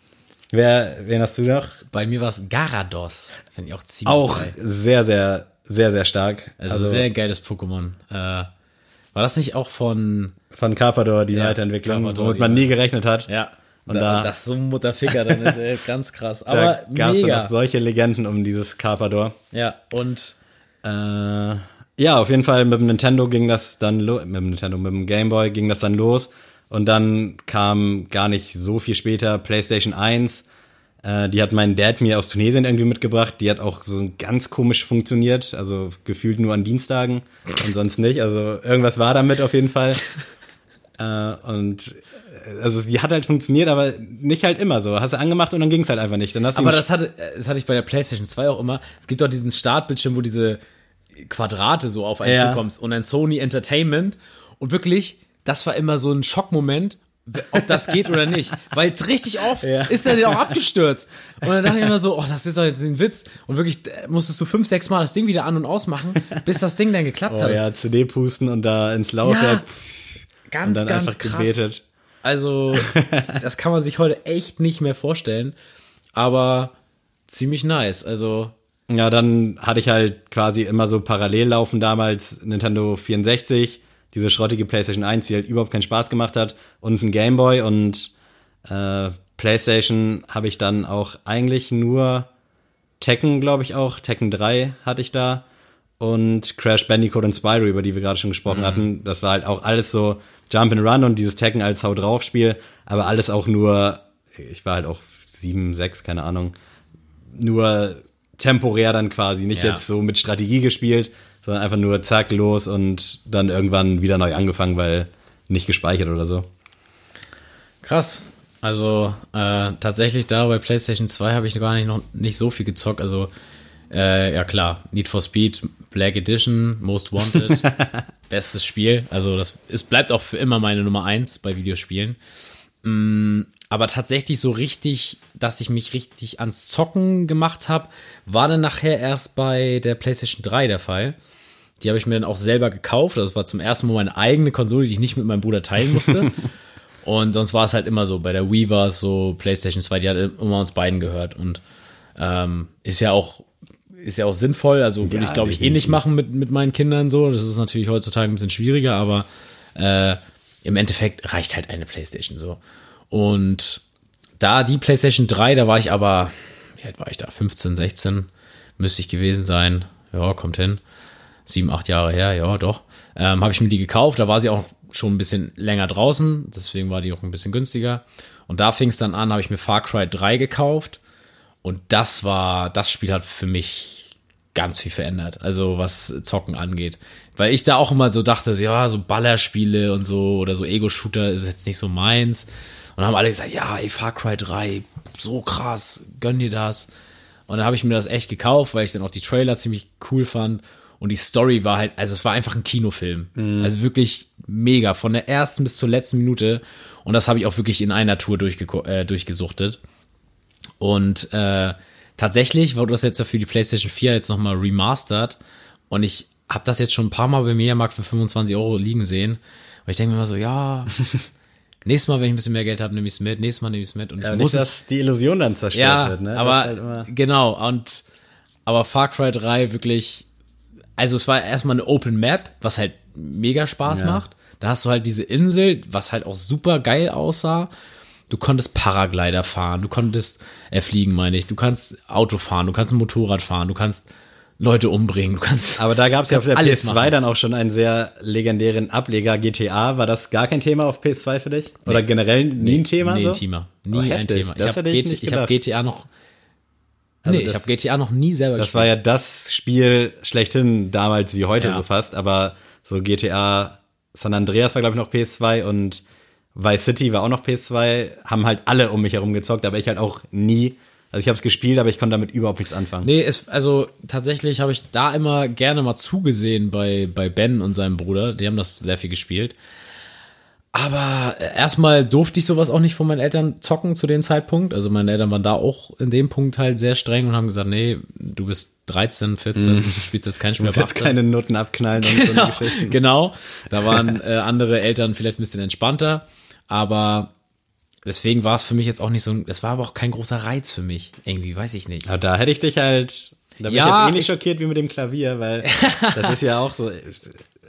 Wer, wen hast du noch? Bei mir war es Garados. Finde ich auch ziemlich Auch geil. sehr, sehr, sehr, sehr stark. Also, sehr geiles Pokémon. Äh, war das nicht auch von, von Carpador, die Ja, Weiterentwicklung, Carpador, womit man ja. nie gerechnet hat. ja, Und da, da- das so ein Mutterficker dann ist ey, ganz krass. Da Aber gab es dann auch solche Legenden um dieses Carpador. Ja, und Äh, ja, auf jeden Fall mit dem Nintendo ging das dann los, mit dem Nintendo, mit dem Game Boy ging das dann los und dann kam gar nicht so viel später PlayStation 1. Äh, die hat mein Dad mir aus Tunesien irgendwie mitgebracht. Die hat auch so ganz komisch funktioniert, also gefühlt nur an Dienstagen und sonst nicht. Also irgendwas war damit auf jeden Fall. äh, und äh, also sie hat halt funktioniert, aber nicht halt immer so. Hast du angemacht und dann ging es halt einfach nicht. Dann hast du aber das hatte, das hatte ich bei der PlayStation 2 auch immer. Es gibt doch diesen Startbildschirm, wo diese Quadrate so auf einen Ja. zukommst und ein Sony Entertainment. Und wirklich, das war immer so ein Schockmoment, ob das geht oder nicht. Weil es richtig oft Ja. ist er dann auch abgestürzt. Und dann dachte ich immer so, oh, das ist doch jetzt ein Witz. Und wirklich äh, musstest du fünf, sechs Mal das Ding wieder an- und ausmachen, bis das Ding dann geklappt oh hat. ja, CD pusten und da ins Laufwerk und ganz, dann ganz einfach krass. gebetet. Also, das kann man sich heute echt nicht mehr vorstellen. Aber ziemlich nice. Also, Ja, dann hatte ich halt quasi immer so parallel laufen damals Nintendo 64, diese schrottige PlayStation 1, die halt überhaupt keinen Spaß gemacht hat, und ein Game Boy. Und äh, PlayStation habe ich dann auch eigentlich nur Tekken, glaube ich auch, Tekken 3 hatte ich da. Und Crash Bandicoot und Spyro, über die wir gerade schon gesprochen hatten. Das war halt auch alles so Jump and Run und dieses Tekken als Hau drauf Spiel, aber alles auch nur, ich war halt auch sieben, sechs, keine Ahnung, nur temporär dann quasi, nicht Ja. jetzt so mit Strategie gespielt, sondern einfach nur zack, los und dann irgendwann wieder neu angefangen, weil nicht gespeichert oder so. Krass. Also äh, tatsächlich da bei PlayStation 2 habe ich gar nicht noch nicht so viel gezockt. Also äh, ja klar, Need for Speed, Black Edition, Most Wanted, bestes Spiel. Also das es bleibt auch für immer meine Nummer eins bei Videospielen. Mm, aber tatsächlich so richtig, dass ich mich richtig ans Zocken gemacht habe, war dann nachher erst bei der PlayStation 3 der Fall. Die habe ich mir dann auch selber gekauft. Das war zum ersten Mal meine eigene Konsole, die ich nicht mit meinem Bruder teilen musste. Und sonst war es halt immer so. Bei der Wii war es so, PlayStation 2, die hat immer uns beiden gehört. Und ähm, ist ja auch ist ja auch sinnvoll. Also würde Ja, ich, glaube ich, eh nicht machen mit, mit meinen Kindern so. Das ist natürlich heutzutage ein bisschen schwieriger, aber äh, im Endeffekt reicht halt eine Playstation so. Und da die Playstation 3, da war ich aber, wie alt war ich da? 15, 16 müsste ich gewesen sein. Ja, kommt hin. Sieben, acht Jahre her, ja, doch. Ähm, Habe ich mir die gekauft, da war sie auch schon ein bisschen länger draußen, deswegen war die auch ein bisschen günstiger. Und da fing es dann an, habe ich mir Far Cry 3 gekauft. Und das war, das Spiel hat für mich ganz viel verändert, also was Zocken angeht. Weil ich da auch immer so dachte, ja, so Ballerspiele und so oder so Ego-Shooter ist jetzt nicht so meins. Und haben alle gesagt, ja, ey, Far Cry 3, so krass, gönn dir das. Und dann habe ich mir das echt gekauft, weil ich dann auch die Trailer ziemlich cool fand. Und die Story war halt, also es war einfach ein Kinofilm. Also wirklich mega, von der ersten bis zur letzten Minute. Und das habe ich auch wirklich in einer Tour äh, durchgesuchtet. Und äh, tatsächlich wurde das jetzt für die PlayStation 4 jetzt nochmal remastered. Und ich habe das jetzt schon ein paar Mal beim Mediamarkt für 25 Euro liegen sehen. Und ich denke mir immer so, ja, nächstes Mal, wenn ich ein bisschen mehr Geld habe, nehme ich es mit. Nächstes Mal nehme ich es mit. Und ich Ja, muss nicht, dass die Illusion dann zerstört ja, wird, ne? Aber halt genau und aber Far Cry 3 wirklich also es war erstmal eine Open Map, was halt mega Spaß Ja. macht. Da hast du halt diese Insel, was halt auch super geil aussah. Du konntest Paraglider fahren, du konntest äh, fliegen, meine ich. Du kannst Auto fahren, du kannst ein Motorrad fahren, du kannst Leute umbringen, du kannst Aber da gab es ja auf der alles PS2 machen. dann auch schon einen sehr legendären Ableger GTA. War das gar kein Thema auf PS2 für dich? Oder generell nie ein Thema? Nee, so? ein Thema. Nie Oh, ein. Thema. Ich habe hätte ich GT, nicht ich hab. GTA noch Also Nee, ich das- habe GTA noch nie selber Das war ja das Spiel schlechthin damals wie heute Ja. so fast, aber so GTA San Andreas war glaube ich noch PS2 und Vice City war auch noch PS2, haben halt alle um mich herum gezockt, aber ich halt auch nie. Also ich habe es gespielt, aber ich konnte damit überhaupt nichts anfangen. Nee, es, also tatsächlich habe ich da immer gerne mal zugesehen bei, bei Ben und seinem Bruder. Die haben das sehr viel gespielt. Aber äh, erstmal durfte ich sowas auch nicht von meinen Eltern zocken zu dem Zeitpunkt. Also meine Eltern waren da auch in dem Punkt halt sehr streng und haben gesagt, nee, du bist 13, 14, du spielst jetzt kein Spiel. Du jetzt 18. keine Noten abknallen und so eine Genau, Geschichte. genau. Da waren äh, andere Eltern vielleicht ein bisschen entspannter, aber deswegen war es für mich jetzt auch nicht so, ein- es war aber auch kein großer Reiz für mich. Irgendwie, weiß ich nicht. Aber da hätte ich dich halt, da bin Ja, ich jetzt eh nicht ich- schockiert wie mit dem Klavier, weil das ist ja auch so äh,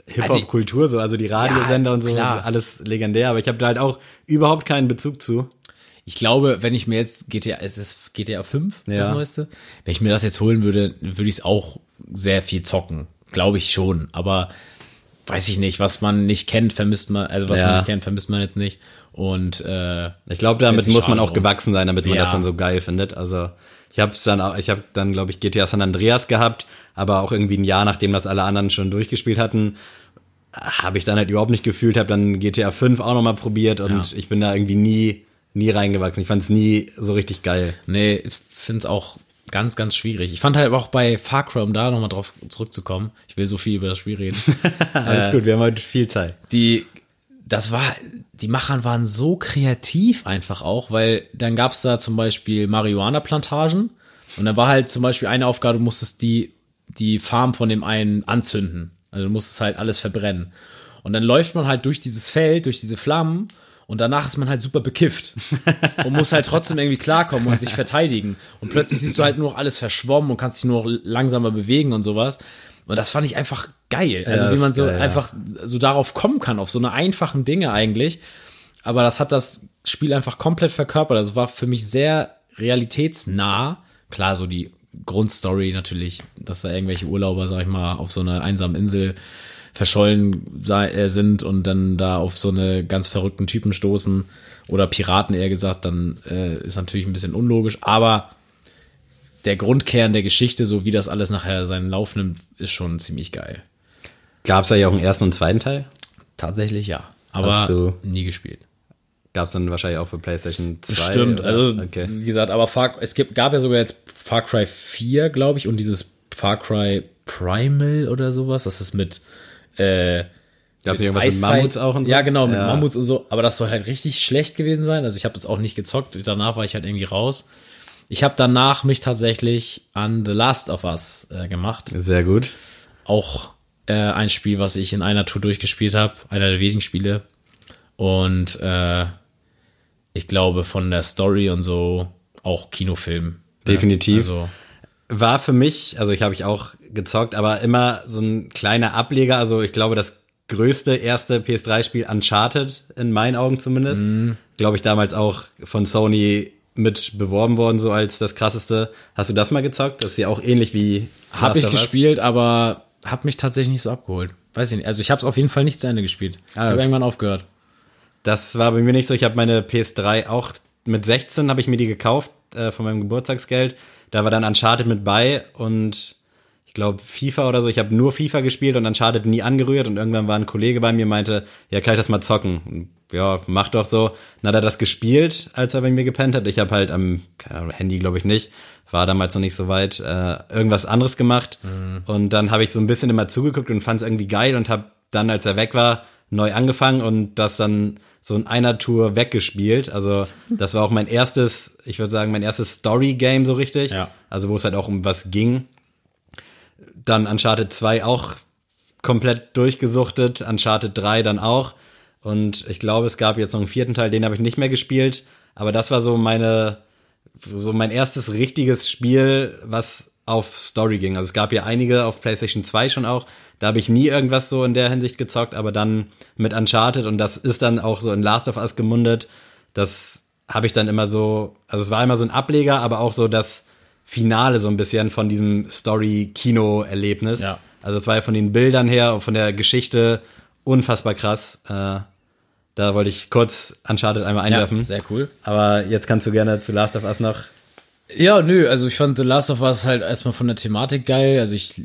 Hip-Hop-Kultur, so, also die Radiosender Ja, und so, klar. alles legendär, aber ich habe da halt auch überhaupt keinen Bezug zu. Ich glaube, wenn ich mir jetzt GTA, es ist GTA 5, das Ja. neueste, wenn ich mir das jetzt holen würde, würde ich es auch sehr viel zocken. Glaube ich schon. Aber weiß ich nicht, was man nicht kennt, vermisst man, also was Ja. man nicht kennt, vermisst man jetzt nicht. Und äh, Ich glaube, damit muss man auch drum. gewachsen sein, damit man Ja. das dann so geil findet. Also ich habe dann auch, ich habe dann glaube ich GTA San Andreas gehabt, aber auch irgendwie ein Jahr nachdem das alle anderen schon durchgespielt hatten, habe ich dann halt überhaupt nicht gefühlt, habe dann GTA 5 auch noch mal probiert und Ja. ich bin da irgendwie nie nie reingewachsen. Ich fand es nie so richtig geil. nee, ich finde es auch ganz, ganz schwierig. Ich fand halt auch bei Far Cry, um da nochmal drauf zurückzukommen, ich will so viel über das Spiel reden. Alles gut, wir haben heute viel Zeit. die, das war, die Machern waren so kreativ einfach auch, weil dann gab's da zum Beispiel Marihuana-Plantagen und dann war halt zum Beispiel eine Aufgabe, du musstest die, die Farm von dem einen anzünden. Also du musstest halt alles verbrennen. Und dann läuft man halt durch dieses Feld, durch diese Flammen und danach ist man halt super bekifft und muss halt trotzdem irgendwie klarkommen und sich verteidigen. Und plötzlich siehst du halt nur noch alles verschwommen und kannst dich nur noch langsamer bewegen und sowas. Und das fand ich einfach geil. Also Ja, wie man so geil, ja. einfach so darauf kommen kann, auf so eine einfachen Dinge eigentlich. Aber das hat das Spiel einfach komplett verkörpert. Also es war für mich sehr realitätsnah. Klar, so die Grundstory natürlich, dass da irgendwelche Urlauber, sag ich mal, auf so einer einsamen Insel verschollen äh, sind und dann da auf so eine ganz verrückten Typen stoßen oder Piraten eher gesagt, dann äh, ist natürlich ein bisschen unlogisch, aber der Grundkern der Geschichte, so wie das alles nachher seinen Lauf nimmt, ist schon ziemlich geil. Gab es da ja auch einen ersten und zweiten Teil? Tatsächlich ja, aber nie gespielt. Gab es dann wahrscheinlich auch für PlayStation 2? Stimmt, also okay. wie gesagt, aber Far, es gibt, gab ja sogar jetzt Far Cry 4, glaube ich, und dieses Far Cry Primal oder sowas, das ist mit äh, Gab es mit irgendwas mit Eiszeit- Mammuts auch und so? Ja, genau, mit Ja. Mammuts und so. Aber das soll halt richtig schlecht gewesen sein. Also ich habe das auch nicht gezockt. Danach war ich halt irgendwie raus. Ich habe danach mich tatsächlich an The Last of Us äh, gemacht. Sehr gut. Auch äh, ein Spiel, was ich in einer Tour durchgespielt habe. Einer der wenigen Spiele. Und äh, ich glaube von der Story und so auch Kinofilm. Definitiv. Also, War für mich, also ich habe ich auch gezockt, aber immer so ein kleiner Ableger. Also ich glaube, das größte erste PS3-Spiel Uncharted, in meinen Augen zumindest. Mhm. Glaube ich damals auch von Sony mit beworben worden, so als das krasseste. Hast du das mal gezockt? Das ist ja auch ähnlich wie. habe ich gespielt, aber hat mich tatsächlich nicht so abgeholt. Weiß ich nicht. Also ich habe es auf jeden Fall nicht zu Ende gespielt. ich Ah, habe okay. irgendwann aufgehört. Das war bei mir nicht so. Ich habe meine PS3 auch mit 16 habe ich mir die gekauft äh, von meinem Geburtstagsgeld. Da war dann Uncharted mit bei und ich glaube FIFA oder so. Ich habe nur FIFA gespielt und Uncharted nie angerührt und irgendwann war ein Kollege bei mir meinte, ja kann ich das mal zocken? Und, ja, mach doch so. Dann hat er das gespielt, als er bei mir gepennt hat. Ich habe halt am Ahnung, Handy glaube ich nicht. War damals noch nicht so weit. Äh, irgendwas anderes gemacht und dann habe ich so ein bisschen immer zugeguckt und fand es irgendwie geil und habe dann, als er weg war, neu angefangen und das dann so in einer Tour weggespielt. Also das war auch mein erstes, ich würde sagen, mein erstes Story-Game so richtig. Ja. Also wo es halt auch um was ging. Dann Uncharted 2 auch komplett durchgesuchtet, Uncharted 3 dann auch. Und ich glaube, es gab jetzt noch einen vierten Teil, den habe ich nicht mehr gespielt. Aber das war so meine, so mein erstes richtiges Spiel, was auf Story ging. Also es gab ja einige auf PlayStation 2 schon auch. Da habe ich nie irgendwas so in der Hinsicht gezockt, aber dann mit Uncharted und das ist dann auch so in Last of Us gemundet. Das habe ich dann immer so, also es war immer so ein Ableger, aber auch so das Finale so ein bisschen von diesem Story-Kino-Erlebnis. Ja. Also es war ja von den Bildern her und von der Geschichte unfassbar krass. Äh, da wollte ich kurz Uncharted einmal einwerfen. Ja, sehr cool. Aber jetzt kannst du gerne zu Last of Us noch. Ja, nö, also ich fand The Last of Us halt erstmal von der Thematik geil. Also ich,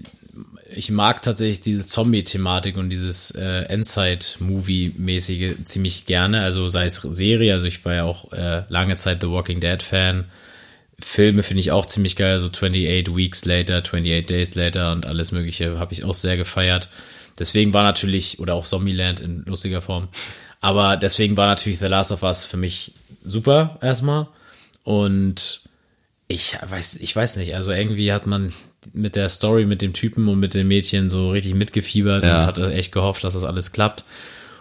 ich mag tatsächlich diese Zombie-Thematik und dieses äh, Endzeit-Movie-mäßige ziemlich gerne. Also sei es Serie, also ich war ja auch äh, lange Zeit The Walking Dead-Fan. Filme finde ich auch ziemlich geil, so 28 Weeks Later, 28 Days Later und alles mögliche habe ich auch sehr gefeiert. Deswegen war natürlich, oder auch Zombieland in lustiger Form, aber deswegen war natürlich The Last of Us für mich super erstmal. Und ich weiß, ich weiß nicht, also irgendwie hat man mit der Story, mit dem Typen und mit dem Mädchen so richtig mitgefiebert Ja. und hatte echt gehofft, dass das alles klappt.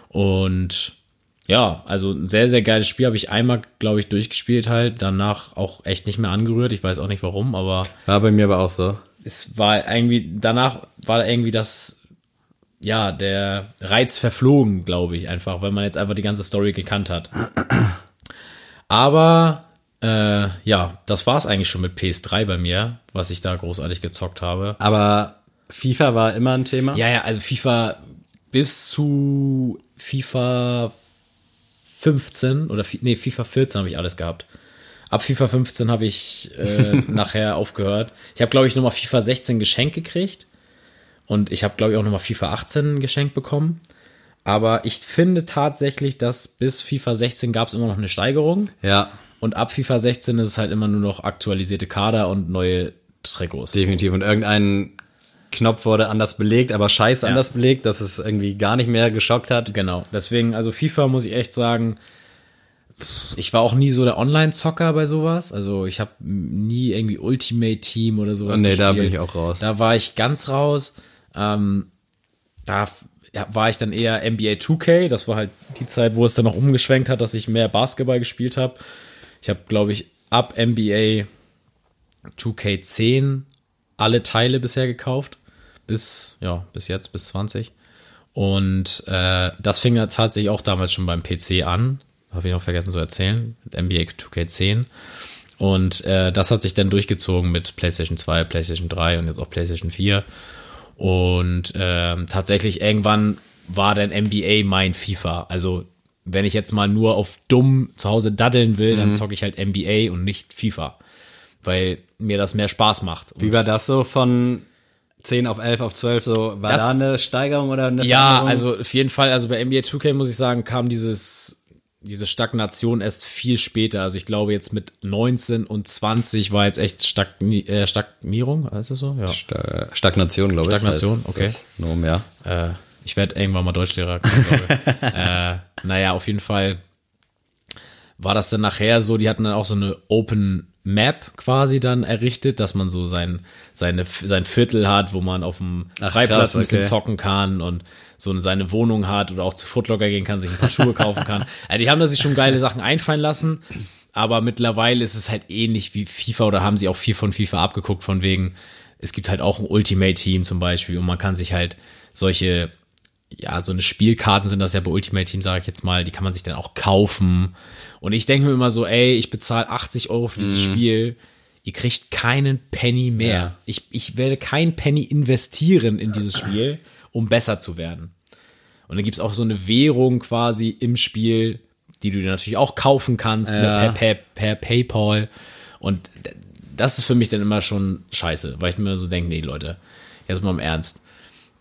Und ja, also ein sehr, sehr geiles Spiel habe ich einmal, glaube ich, durchgespielt halt, danach auch echt nicht mehr angerührt. Ich weiß auch nicht warum, aber War bei mir aber auch so. es war irgendwie, danach war irgendwie das, ja, der Reiz verflogen, glaube ich, einfach, weil man jetzt einfach die ganze Story gekannt hat. Aber äh, ja, das war es eigentlich schon mit PS3 bei mir, was ich da großartig gezockt habe. Aber FIFA war immer ein Thema. Ja, ja, also FIFA bis zu FIFA 15 oder nee, FIFA 14 habe ich alles gehabt. Ab FIFA 15 habe ich äh, nachher aufgehört. Ich habe, glaube ich, nochmal FIFA 16 geschenkt gekriegt. Und ich habe, glaube ich, auch nochmal FIFA 18 geschenkt bekommen. Aber ich finde tatsächlich, dass bis FIFA 16 gab es immer noch eine Steigerung. Ja, Und ab FIFA 16 ist es halt immer nur noch aktualisierte Kader und neue Trikots. definitiv. Und irgendein Knopf wurde anders belegt, aber scheiße Ja. anders belegt, dass es irgendwie gar nicht mehr geschockt hat. Genau, deswegen, also FIFA muss ich echt sagen, ich war auch nie so der Online-Zocker bei sowas. Also ich habe nie irgendwie Ultimate Team oder sowas. Oh, nee, da gespielt. bin ich auch raus. Da war ich ganz raus. Ähm, da war ich dann eher NBA 2K. Das war halt die Zeit, wo es dann noch umgeschwenkt hat, dass ich mehr Basketball gespielt habe. Ich habe, glaube ich, ab NBA 2K10 alle Teile bisher gekauft. Bis, ja, bis jetzt, bis 20. Und äh, das fing ja tatsächlich auch damals schon beim PC an. Habe ich noch vergessen zu erzählen. Mit NBA 2K10. Und äh, das hat sich dann durchgezogen mit PlayStation 2, PlayStation 3 und jetzt auch PlayStation 4. Und ähm, tatsächlich irgendwann war dann NBA mein FIFA. Also wenn ich jetzt mal nur auf dumm zu Hause daddeln will, Mhm. dann zocke ich halt NBA und nicht FIFA. Weil mir das mehr Spaß macht. Wie war das so von 10 auf 11 auf 12? So, war Das- da eine Steigerung oder eine Ja, Veränderung? also auf jeden Fall, also bei NBA 2K muss ich sagen, kam dieses, diese Stagnation erst viel später. Also ich glaube jetzt mit 19 und 20 war jetzt echt Stagni äh, Stagnierung, heißt das so? Ja. Sta- Stagnation, glaube ich. Stagnation, okay. Nom, ja. Äh, ich werde irgendwann mal Deutschlehrer. keine äh, naja, auf jeden Fall war das dann nachher so, die hatten dann auch so eine Open Map quasi dann errichtet, dass man so sein, seine, sein Viertel hat, wo man auf dem Ach, Freiplatz krass, ein bisschen okay. zocken kann und so seine Wohnung hat oder auch zu Footlocker gehen kann, sich ein paar Schuhe kaufen kann. Also die haben da sich schon geile Sachen einfallen lassen, aber mittlerweile ist es halt ähnlich wie FIFA oder haben sie auch viel von FIFA abgeguckt, von wegen, es gibt halt auch ein Ultimate-Team zum Beispiel und man kann sich halt solche, ja, so eine Spielkarten sind das ja bei Ultimate Team, sage ich jetzt mal, die kann man sich dann auch kaufen. Und ich denke mir immer so, ey, ich bezahle 80 Euro für dieses Spiel, ihr kriegt keinen Penny mehr. Ja. Ich, ich werde kein Penny investieren in dieses Spiel, um besser zu werden. Und dann gibt's auch so eine Währung quasi im Spiel, die du dir natürlich auch kaufen kannst Ja. per, per, per PayPal. Und das ist für mich dann immer schon scheiße, weil ich mir so denke, nee, Leute, jetzt mal im Ernst.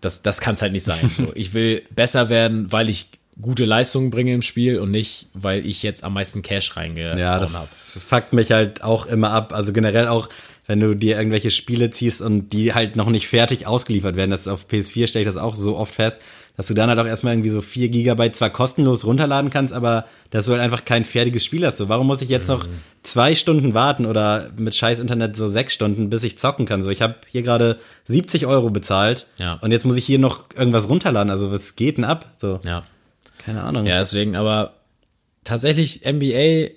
Das, das kann es halt nicht sein. So, ich will besser werden, weil ich gute Leistungen bringe im Spiel und nicht, weil ich jetzt am meisten Cash reingehauen Ja, habe. das fuckt mich halt auch immer ab. Also generell auch, wenn du dir irgendwelche Spiele ziehst und die halt noch nicht fertig ausgeliefert werden. Das ist auf PS4 stelle ich das auch so oft fest, dass du dann halt auch erstmal irgendwie so 4 Gigabyte zwar kostenlos runterladen kannst, aber dass du halt einfach kein fertiges Spiel hast. So, warum muss ich jetzt noch zwei Stunden warten oder mit scheiß Internet so sechs Stunden, bis ich zocken kann? So, ich habe hier gerade 70 Euro bezahlt Ja. und jetzt muss ich hier noch irgendwas runterladen. Also was geht denn ab? So, Ja. keine Ahnung. Ja, deswegen, aber tatsächlich NBA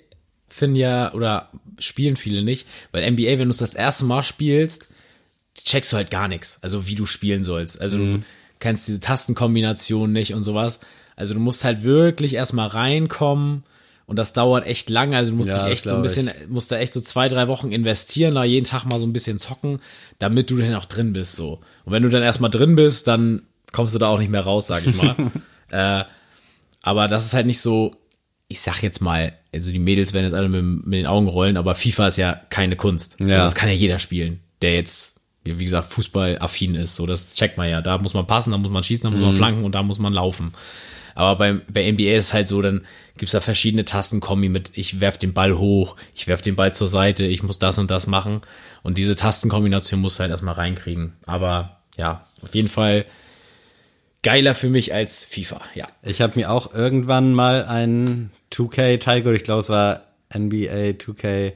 finden ja oder spielen viele nicht, weil NBA, wenn du es das erste Mal spielst, checkst du halt gar nichts, also wie du spielen sollst. Also Mhm. du kennst diese Tastenkombination nicht und sowas. Also du musst halt wirklich erstmal reinkommen und das dauert echt lange. Also du musst Ja, dich echt so ein bisschen, musst da echt so zwei, drei Wochen investieren, da jeden Tag mal so ein bisschen zocken, damit du dann auch drin bist so. Und wenn du dann erstmal drin bist, dann kommst du da auch nicht mehr raus, sag ich mal. äh, aber das ist halt nicht so, ich sag jetzt mal, also die Mädels werden jetzt alle mit, mit den Augen rollen, aber FIFA ist ja keine Kunst. So, Ja. das kann ja jeder spielen, der jetzt, wie gesagt, Fußball-affin ist. So, das checkt man ja. Da muss man passen, da muss man schießen, da muss man flanken und da muss man laufen. Aber beim, bei NBA ist es halt so, dann gibt's da verschiedene Tastenkombi mit, ich werf den Ball hoch, ich werf den Ball zur Seite, ich muss das und das machen. Und diese Tastenkombination musst du halt erstmal reinkriegen. Aber ja, auf jeden Fall geiler für mich als FIFA, ja. Ich habe mir auch irgendwann mal einen 2K-Tiger, ich glaube es war NBA 2K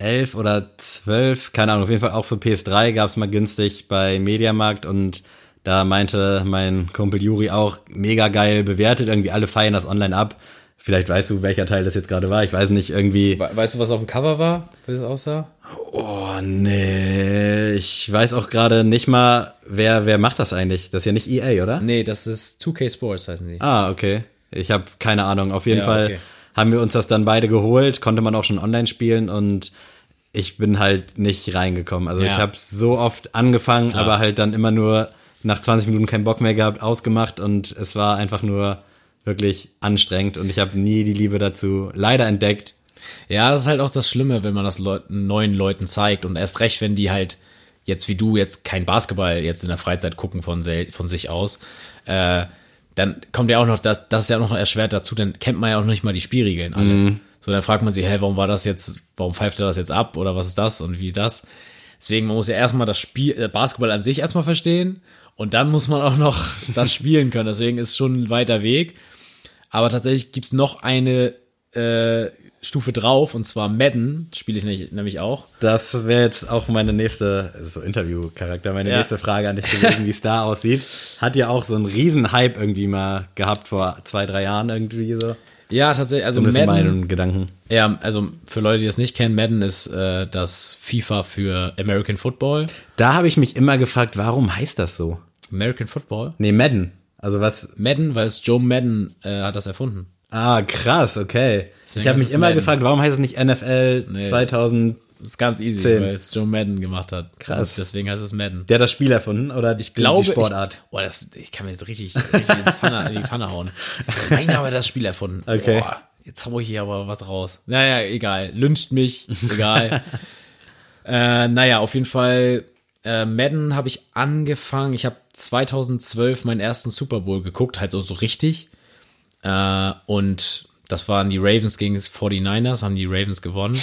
11 oder 12, keine Ahnung, auf jeden Fall auch für PS3 gab es mal günstig bei Mediamarkt und da meinte mein Kumpel Juri auch mega geil bewertet, irgendwie alle feiern das online ab. Vielleicht weißt du, welcher Teil das jetzt gerade war. Ich weiß nicht, irgendwie. We- Weißt du, was auf dem Cover war, wie das aussah? Oh, nee. Ich weiß auch gerade nicht mal, wer, wer macht das eigentlich? Das ist ja nicht EA, oder? Nee, das ist 2K Sports heißen die. Ah, okay. Ich habe keine Ahnung. Auf jeden Ja, Fall okay. haben wir uns das dann beide geholt, konnte man auch schon online spielen und ich bin halt nicht reingekommen. Also Ja. ich habe so oft angefangen, Klar. aber halt dann immer nur nach 20 Minuten keinen Bock mehr gehabt, ausgemacht und es war einfach nur wirklich anstrengend und ich habe nie die Liebe dazu leider entdeckt. Ja, das ist halt auch das Schlimme, wenn man das Leuten, neuen Leuten zeigt und erst recht, wenn die halt jetzt wie du jetzt kein Basketball jetzt in der Freizeit gucken von, von sich aus, äh, dann kommt ja auch noch, das, das ist ja noch erschwert dazu, dann kennt man ja auch nicht mal die Spielregeln alle. So, dann fragt man sich, hey, warum war das jetzt, warum pfeift er das jetzt ab oder was ist das und wie das? Deswegen, man muss ja erstmal das Spiel, äh, Basketball an sich erstmal verstehen und dann muss man auch noch das spielen können. Deswegen ist schon ein weiter Weg. Aber tatsächlich gibt's noch eine äh, Stufe drauf, und zwar Madden, spiele ich nämlich- nämlich auch. Das wäre jetzt auch meine nächste, so Interview-Charakter, meine Ja. nächste Frage an dich gewesen, wie es da aussieht. Hat ja auch so einen riesen Hype irgendwie mal gehabt vor zwei, drei Jahren irgendwie so. Ja, tatsächlich, also Madden, meinen Gedanken. ja, also für Leute, die das nicht kennen, Madden ist äh, das FIFA für American Football. Da habe ich mich immer gefragt, warum heißt das so? American Football? Nee, Madden. Also was, Madden, weil es Joe Madden äh, hat das erfunden. Ah, krass, okay. Deswegen ich habe mich immer Madden. gefragt, warum heißt es nicht NFL Nee. 2000? Das ist ganz easy, weil es Joe Madden gemacht hat. Krass. Und deswegen heißt es Madden. Der hat das Spiel erfunden oder Ich glaube, die Sportart? Ich, boah, das, ich kann mir jetzt richtig, richtig ins Pfanne, in die Pfanne hauen. Einer hat das Spiel erfunden. Okay. Boah, jetzt hau ich hier aber was raus. Naja, egal. Lyncht mich, egal. äh, naja, auf jeden Fall, äh, Madden habe ich angefangen. Ich habe 2012 meinen ersten Super Bowl geguckt, halt so, so richtig. Äh, und das waren die Ravens gegen die 49ers, haben die Ravens gewonnen.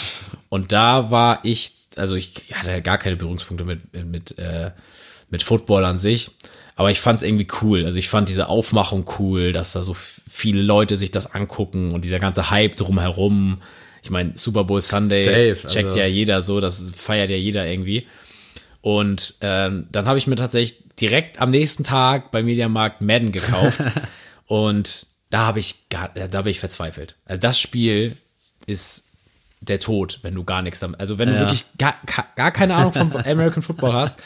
Und da war ich, also ich hatte gar keine Berührungspunkte mit, mit, äh, mit Football an sich. Aber ich fand es irgendwie cool. Also ich fand diese Aufmachung cool, dass da so viele Leute sich das angucken und dieser ganze Hype drumherum. Ich meine, Super Bowl Sunday Safe, checkt also- ja jeder so, das feiert ja jeder irgendwie. Und ähm, dann habe ich mir tatsächlich direkt am nächsten Tag bei Mediamarkt Madden gekauft. und da habe ich gar, da bin ich verzweifelt. Also das Spiel ist der Tod, wenn du gar nichts damit, also wenn du Ja. wirklich gar, gar keine Ahnung vom American Football hast,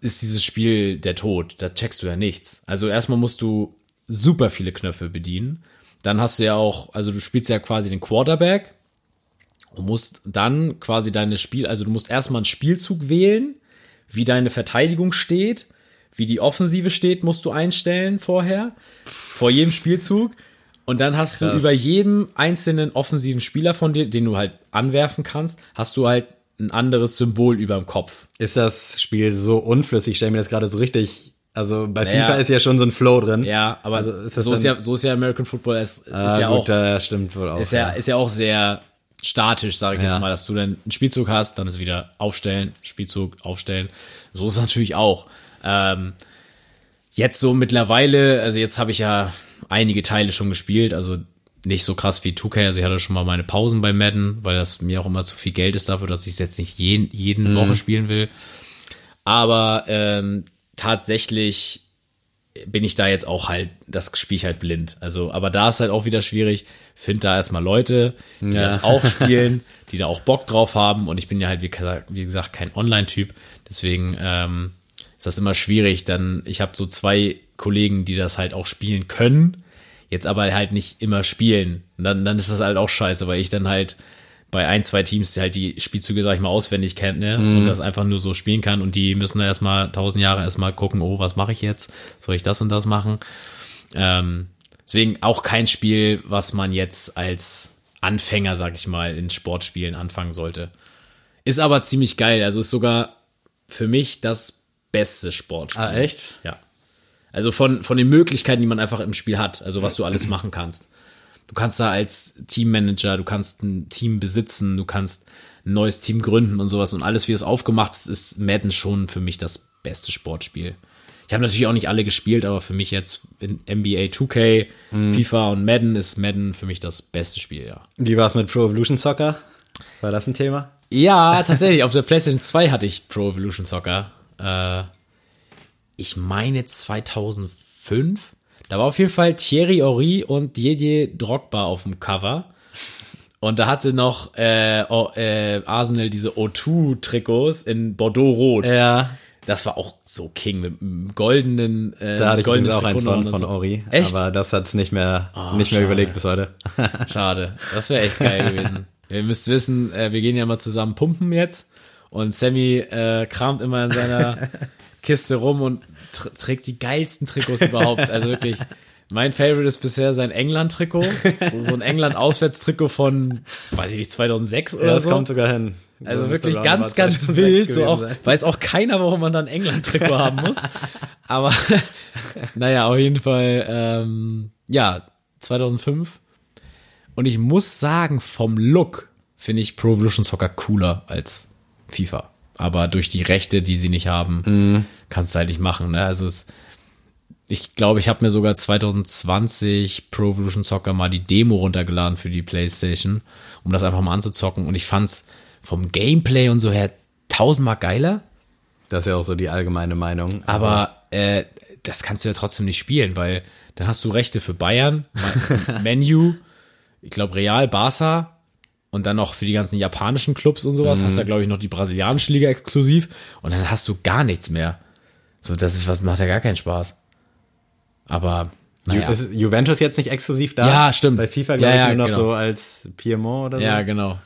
ist dieses Spiel der Tod. Da checkst du ja nichts. Also erstmal musst du super viele Knöpfe bedienen. Dann hast du ja auch, also du spielst ja quasi den Quarterback und musst dann quasi deine Spiel, also du musst erstmal einen Spielzug wählen, wie deine Verteidigung steht, wie die Offensive steht, musst du einstellen vorher, vor jedem Spielzug. Und dann hast du Krass. über jedem einzelnen offensiven Spieler von dir, den du halt anwerfen kannst, hast du halt ein anderes Symbol über dem Kopf. Ist das Spiel so unflüssig? Ich stelle mir das gerade so richtig. Also bei Naja. FIFA ist ja schon so ein Flow drin. Ja, aber Also ist so, ist ja, so ist ja American Football, ist, ist ah, ja gut, auch das stimmt wohl auch. ist ja, ist ja auch sehr statisch, sage ich Ja. jetzt mal, dass du dann einen Spielzug hast, dann ist wieder aufstellen, Spielzug, aufstellen. So ist es natürlich auch. Ähm, jetzt so mittlerweile, also jetzt habe ich ja einige Teile schon gespielt, also nicht so krass wie 2K, also ich hatte schon mal meine Pausen bei Madden, weil das mir auch immer zu viel Geld ist dafür, dass ich es jetzt nicht jeden, jeden Woche spielen will. Aber ähm, tatsächlich bin ich da jetzt auch halt, das spiele ich halt blind. Also, aber da ist halt auch wieder schwierig. Find da erstmal Leute, die Ja. das auch spielen, die da auch Bock drauf haben. Und ich bin ja halt, wie gesagt, wie gesagt kein Online-Typ. Deswegen ähm, ist das immer schwierig. Dann, ich habe so zwei Kollegen, die das halt auch spielen können, jetzt aber halt nicht immer spielen. Und dann, dann ist das halt auch scheiße, weil ich dann halt bei ein, zwei Teams halt die Spielzüge, sag ich mal, auswendig kenne und das einfach nur so spielen kann und die müssen da erstmal tausend Jahre erstmal gucken, oh, was mache ich jetzt? Soll ich das und das machen? Ähm, deswegen auch kein Spiel, was man jetzt als Anfänger, sag ich mal, in Sportspielen anfangen sollte. Ist aber ziemlich geil. Also ist sogar für mich das beste Sportspiel. Ah, echt? Ja. Also von, von den Möglichkeiten, die man einfach im Spiel hat, also was du alles machen kannst. Du kannst da als Teammanager, du kannst ein Team besitzen, du kannst ein neues Team gründen und sowas und alles, wie es aufgemacht ist, ist Madden schon für mich das beste Sportspiel. Ich habe natürlich auch nicht alle gespielt, aber für mich jetzt in NBA 2K, FIFA und Madden ist Madden für mich das beste Spiel, ja. Wie war es mit Pro Evolution Soccer? War das ein Thema? Ja, tatsächlich. Auf der PlayStation 2 hatte ich Pro Evolution Soccer. Äh, ich meine 2005. Da war auf jeden Fall Thierry Henry und Didier Drogba auf dem Cover. Und da hatte noch äh, O- äh, Arsenal diese O2-Trikots in Bordeaux-Rot. Ja, Das war auch so King mit einem goldenen äh, da hatte ich übrigens auch eins von, von so. Ori. Echt? Aber das hat's nicht mehr, Oh, nicht mehr schade. überlegt bis heute. Schade. Das wäre echt geil gewesen. Ihr müsst wissen, äh, wir gehen ja mal zusammen pumpen jetzt. Und Sammy äh, kramt immer in seiner Kiste rum und tr trägt die geilsten Trikots überhaupt. Also wirklich, mein Favorite ist bisher sein England-Trikot. So, ein England-Auswärtstrikot von, weiß ich nicht, 2006 Ja, oder das so. kommt sogar hin. Also So müsste wirklich ganz, ganz 2006 wild. So auch, sein. weiß auch keiner, warum man dann England-Trikot haben muss. Aber naja, auf jeden Fall, ähm, ja, 2005. Und ich muss sagen, vom Look finde ich Pro Evolution Soccer cooler als FIFA. Aber durch die Rechte, die sie nicht haben, kannst du halt nicht machen. Ne? Also es, ich glaube, ich habe mir sogar 2020 Pro Evolution Soccer mal die Demo runtergeladen für die PlayStation, um das einfach mal anzuzocken. Und ich fand's vom Gameplay und so her tausendmal geiler. Das ist ja auch so die allgemeine Meinung. Aber äh, das kannst du ja trotzdem nicht spielen, weil dann hast du Rechte für Bayern, Menu, ich glaube Real, Barca und dann noch für die ganzen japanischen Clubs und sowas. Hast da, glaube ich, noch die brasilianische Liga exklusiv und dann hast du gar nichts mehr. So, das ist, was macht ja gar keinen Spaß. Aber naja. Ist Juventus jetzt nicht exklusiv da? Ja, stimmt. Bei FIFA, Ja, glaube ja, ich, nur noch genau. so als Piemont oder so. Ja, genau.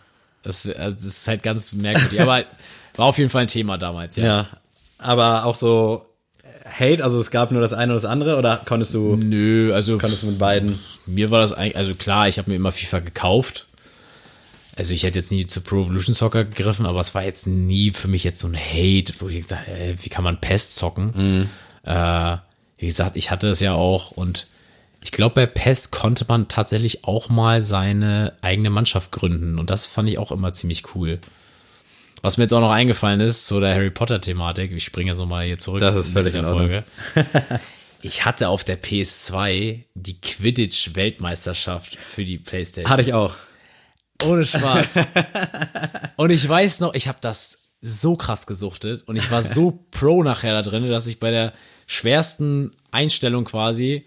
Das, äh, das ist halt ganz merkwürdig. Aber war auf jeden Fall ein Thema damals, ja. Ja. Aber auch so Hate, also es gab nur das eine oder das andere oder konntest du, Nö, also konntest du mit beiden? mir war das eigentlich, also klar, ich habe mir immer FIFA gekauft. Also ich hätte jetzt nie zu Pro Evolution Soccer gegriffen, aber es war jetzt nie für mich jetzt so ein Hate, wo ich gesagt habe, ey, wie kann man PES zocken? Äh, wie gesagt, ich hatte es ja auch und ich glaube, bei PES konnte man tatsächlich auch mal seine eigene Mannschaft gründen und das fand ich auch immer ziemlich cool. Was mir jetzt auch noch eingefallen ist, zu der Harry Potter Thematik, ich springe jetzt nochmal hier zurück. Das ist völlig der in Ordnung. Ich hatte auf der PS2 die Quidditch-Weltmeisterschaft für die Playstation. Hatte ich auch. Ohne Spaß. und ich weiß noch, ich habe das so krass gesuchtet und ich war so pro nachher da drin, dass ich bei der schwersten Einstellung quasi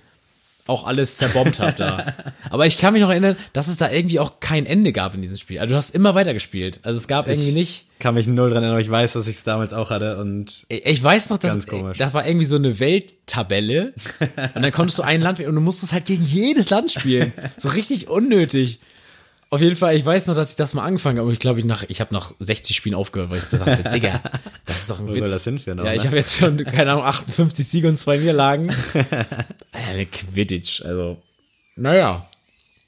auch alles zerbombt habe da. Aber ich kann mich noch erinnern, dass es da irgendwie auch kein Ende gab in diesem Spiel. Also du hast immer weitergespielt. Also es gab irgendwie nicht. Kann mich null dran erinnern, aber ich weiß, dass ich es damals auch hatte und Ich ich weiß noch, dass das war irgendwie so eine Welttabelle und dann konntest du ein Land und du musstest halt gegen jedes Land spielen. So richtig unnötig. Auf jeden Fall, ich weiß noch, dass ich das mal angefangen habe, aber ich glaube, ich nach ich habe nach 60 Spielen aufgehört, weil ich dachte, Digga, das ist doch ein Wo Witz. soll das hinführen auch, ja, ich ne? habe jetzt schon keine Ahnung 58 Siege und zwei Niederlagen. Eine Quidditch, also naja.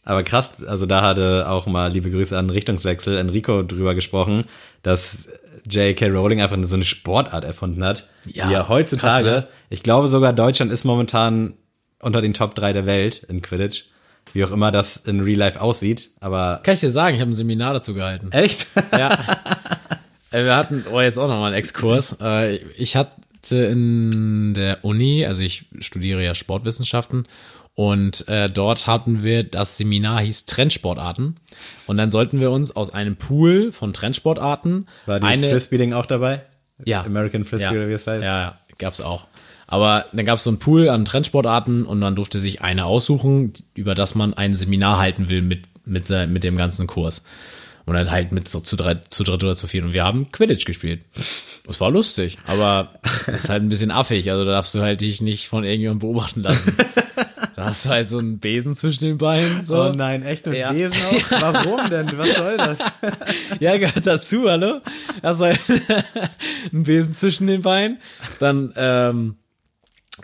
Aber krass, also da hatte auch mal liebe Grüße an Richtungswechsel Enrico drüber gesprochen, dass J.K. Rowling einfach so eine Sportart erfunden hat, Ja, die ja heutzutage, krass, ne? ich glaube sogar Deutschland ist momentan unter den Top 3 der Welt in Quidditch, wie auch immer das in Real Life aussieht, aber Kann ich dir sagen, ich habe ein Seminar dazu gehalten. echt? Ja. Äh, Wir hatten, oh, jetzt auch nochmal einen Exkurs. Äh, Ich hatte in der Uni, also ich studiere ja Sportwissenschaften und äh, dort hatten wir, das Seminar hieß Trendsportarten und dann sollten wir uns aus einem Pool von Trendsportarten War dieses eine, Frisbee-Ding auch dabei? ja, American Frisbee ja, oder wie es heißt? Ja, ja, gab's auch. Aber dann gab's so einen Pool an Trendsportarten und man durfte sich eine aussuchen, über das man ein Seminar halten will mit, mit, mit dem ganzen Kurs. Und dann halt mit so zu, drei, zu dritt oder zu viert. Und wir haben Quidditch gespielt. Das war lustig, aber das ist halt ein bisschen affig. Also da darfst du halt dich nicht von irgendjemandem beobachten lassen. Da hast du halt so einen Besen zwischen den Beinen. So. Oh nein, echt mit Ja. Besen auch? Warum denn? Was soll das? Ja, gehört dazu, hallo? Also ein Besen zwischen den Beinen. Dann ähm,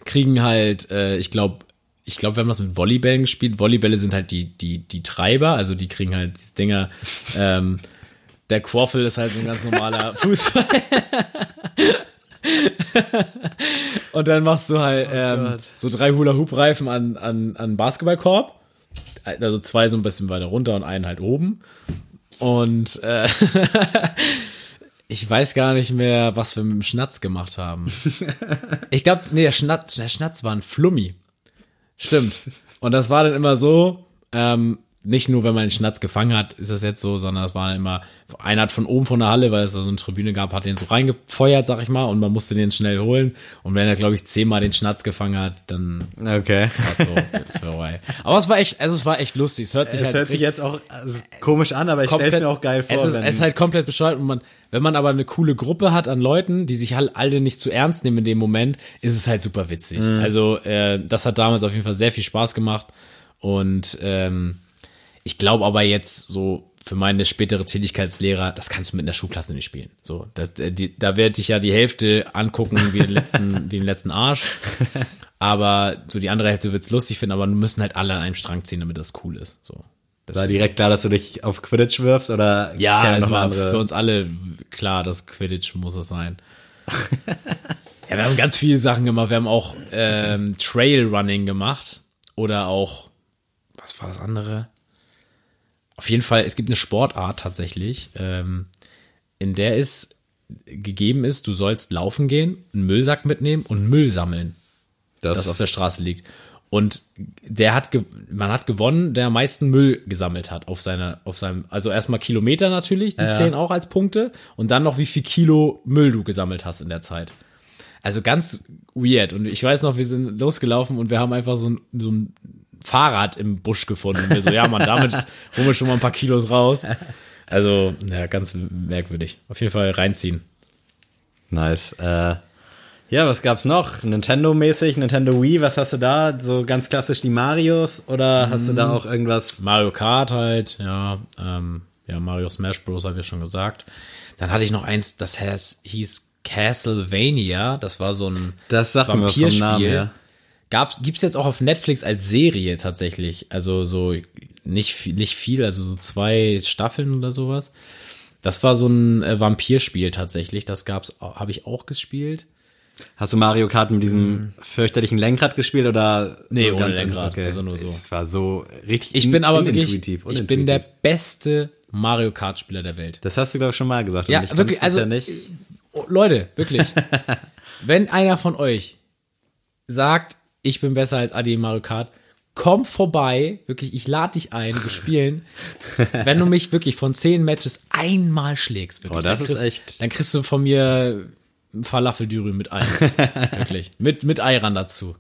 kriegen halt, äh, ich glaube, ich glaube, wir haben das mit Volleybällen gespielt. Volleybälle sind halt die, die, die Treiber, also die kriegen halt diese Dinger. Ähm, der Quaffel ist halt so ein ganz normaler Fußball. Und dann machst du halt ähm, Gott. so drei Hula-Hoop-Reifen an, an, an Basketballkorb. Also zwei so ein bisschen weiter runter und einen halt oben. Und äh, ich weiß gar nicht mehr, was wir mit dem Schnatz gemacht haben. Ich glaube, nee, der Schnatz, der Schnatz war ein Flummi. Stimmt. Und das war dann immer so, ähm, nicht nur, wenn man den Schnatz gefangen hat, ist das jetzt so, sondern es war immer, einer hat von oben von der Halle, weil es da so eine Tribüne gab, hat den so reingefeuert, sag ich mal, und man musste den schnell holen. Und wenn er, glaube ich, zehnmal den Schnatz gefangen hat, dann Okay. war so, jetzt vorbei. Aber es war echt, also es war echt lustig. Es hört sich Es halt hört sich jetzt auch also, komisch an, aber ich stelle mir auch geil vor. es ist, es ist halt komplett bescheuert und man, wenn man aber eine coole Gruppe hat an Leuten, die sich halt alle nicht zu ernst nehmen in dem Moment, ist es halt super witzig. Mhm. Also äh, das hat damals auf jeden Fall sehr viel Spaß gemacht und ähm, ich glaube aber jetzt so für meine spätere Tätigkeitslehrer, das kannst du mit einer Schulklasse nicht spielen. So, das, äh, die, da werde ich ja die Hälfte angucken wie den letzten, wie den letzten Arsch. Aber so die andere Hälfte wird's lustig finden, aber wir müssen halt alle an einem Strang ziehen, damit das cool ist. So. war direkt klar, dass du dich auf Quidditch wirfst oder Ja, es noch war andere? für uns alle klar, das Quidditch muss es sein. ja, wir haben ganz viele Sachen gemacht. Wir haben auch ähm, Trailrunning gemacht oder auch, was war das andere? Auf jeden Fall, es gibt eine Sportart tatsächlich, ähm, in der es gegeben ist, du sollst laufen gehen, einen Müllsack mitnehmen und Müll sammeln das, das auf der Straße liegt. Und der hat, man hat gewonnen, der am meisten Müll gesammelt hat auf seiner, auf seinem, also erstmal Kilometer natürlich, die zählen auch als Punkte und dann noch wie viel Kilo Müll du gesammelt hast in der Zeit. Also ganz weird. Und ich weiß noch, wir sind losgelaufen und wir haben einfach so ein, so ein Fahrrad im Busch gefunden. Und wir so, ja, man, damit holen wir schon mal ein paar Kilos raus. Also, ja, ganz merkwürdig. Auf jeden Fall reinziehen. Nice. Äh, Ja, was gab's noch? Nintendo-mäßig, Nintendo Wii, was hast du da? So ganz klassisch die Marios oder hast du da auch irgendwas? Mario Kart halt, ja, ähm, ja, Mario Smash Bros. habe ich schon gesagt. Dann hatte ich noch eins, das heißt, hieß Castlevania, das war so ein Das sagt mir was vom Namen Vampirspiel. Gab's, gibt's jetzt auch auf Netflix als Serie tatsächlich. Also so nicht viel, nicht viel, also so zwei Staffeln oder sowas. Das war so ein äh, Vampirspiel tatsächlich. Das gab's, habe ich auch gespielt. Hast du Mario Kart mit diesem fürchterlichen Lenkrad gespielt oder? Mhm. Nee, so ohne Lenkrad, also nur so. Es war so richtig Ich bin aber wirklich, ich bin der beste Mario Kart Spieler der Welt. Das hast du, glaube ich, schon mal gesagt. Ja, wirklich, also- bisher nicht. Oh, Leute, wirklich. Wenn einer von euch sagt, ich bin besser als Adi in Mario Kart, komm vorbei, wirklich, ich lade dich ein, wir spielen. Wenn du mich wirklich von zehn Matches einmal schlägst, wirklich, Oh, das dann ist kriegst, echt- Mhm. dann kriegst du von mir ein Falafeldürü mit Ei. wirklich. Mit, mit Eiran dazu.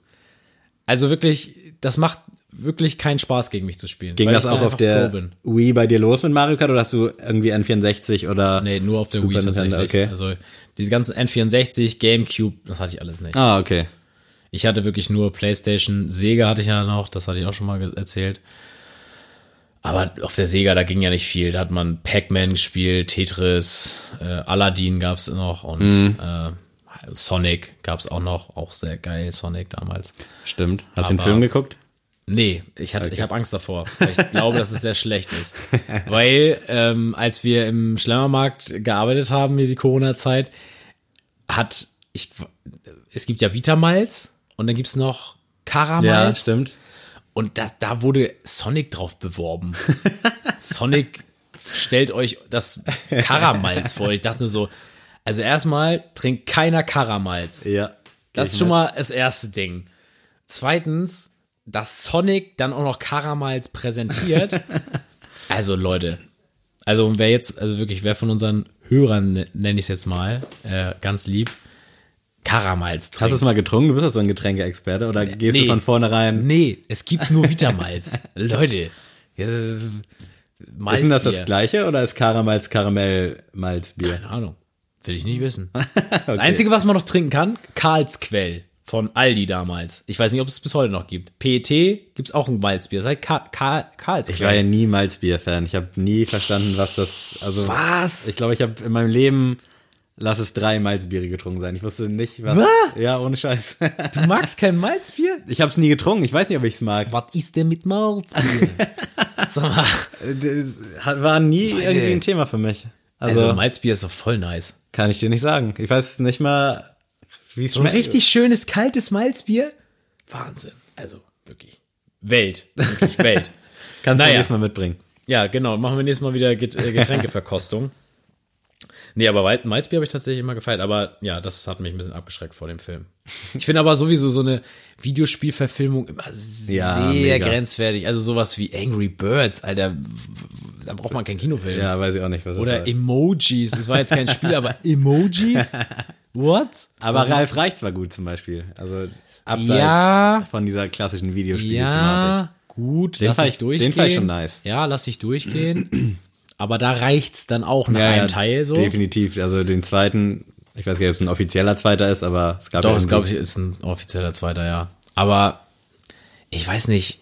Also wirklich, das macht wirklich keinen Spaß, gegen mich zu spielen. Ging das auch auf der. Wii bei dir los mit Mario Kart oder hast du irgendwie N64 oder? Nee, nur auf der Super Wii tatsächlich. Nintendo, okay. Also diese ganzen N64, Gamecube, das hatte ich alles nicht. Ah, okay. Ich hatte wirklich nur PlayStation, Sega hatte ich ja noch, das hatte ich auch schon mal erzählt. Aber auf der Sega, da ging ja nicht viel. Da hat man Pac-Man gespielt, Tetris, äh, Aladdin gab's noch und Mhm. äh, Sonic gab's auch noch, auch sehr geil, Sonic damals. Stimmt. Hast du den Film geguckt? Nee, ich hatte, ich habe Angst davor, weil ich glaube, dass es sehr schlecht ist. Weil ähm, als wir im Schlemmermarkt gearbeitet haben, hier die Corona-Zeit, hat ich, es gibt ja Vitamalz und dann gibt's noch Karamalz. Ja, stimmt. Und das, da wurde Sonic drauf beworben. Sonic stellt euch das Karamalz vor. Ich dachte so, also erstmal trinkt keiner Karamalz. Ja. Das ist schon mal das erste Ding. Zweitens, dass Sonic dann auch noch Karamalz präsentiert. also Leute, also wer jetzt, also wirklich, wer von unseren Hörern, ne- nenne ich es jetzt mal, äh, ganz lieb, Karamalz trinkt. Hast du es mal getrunken? Du bist doch so ein Getränkeexperte oder gehst du Nee. von vornherein? Nee, es gibt nur Vitamalz. Leute, ist Ist denn das das Malzbier. gleiche oder ist Karamalz Karamell-Malzbier? Keine Ahnung. Will ich nicht wissen. Das Einzige, was man noch trinken kann, Karlsquell von Aldi damals. Ich weiß nicht, ob es bis heute noch gibt. PET gibt's auch ein Malzbier. Das heißt Ka Ka Karlsquell. Ich war ja nie Malzbier-Fan. Ich habe nie verstanden, was das. Also Was? Ich glaube, ich habe in meinem Leben lass es drei Malzbiere getrunken sein. Ich wusste nicht, was. Was? Ja, ohne Scheiß. Du magst kein Malzbier? Ich habe es nie getrunken. Ich weiß nicht, ob ich es mag. Was ist denn mit Malzbier? Sag mal. War nie Leute. irgendwie ein Thema für mich. Also, Also, Malzbier ist doch voll nice. kann ich dir nicht sagen. Ich weiß nicht mal, wie es So ein schmeckt. richtig schönes, kaltes Malzbier? Wahnsinn. Also, wirklich. Welt. Wirklich Welt. Kannst du Naja. nächstes Mal mitbringen. Ja, genau. Machen wir nächstes Mal wieder Get äh, Getränkeverkostung. Nee, aber Malzbier habe ich tatsächlich immer gefeiert. Aber ja, das hat mich ein bisschen abgeschreckt vor dem Film. Ich finde aber sowieso so eine Videospielverfilmung immer sehr mega. grenzwertig. Also sowas wie Angry Birds, Alter. Da braucht man keinen Kinofilm. Ja, weiß ich auch nicht, was das Oder heißt. Emojis. Das war jetzt kein Spiel, aber Emojis? What? Aber Das- Ralf Reichts war gut zum Beispiel. Also abseits Ja. von dieser klassischen Videospiel-Thematik. Ja, gut, Den lass ich ich- durchgehen. den fand ich schon nice. Ja, lass ich durchgehen. Aber da reicht's dann auch nach Ja, einem Teil so. Definitiv. Also den zweiten, ich weiß gar nicht, ob es ein offizieller zweiter ist, aber es gab Doch, ja irgendwie- glaube ich ist ein offizieller zweiter, ja. Aber ich weiß nicht,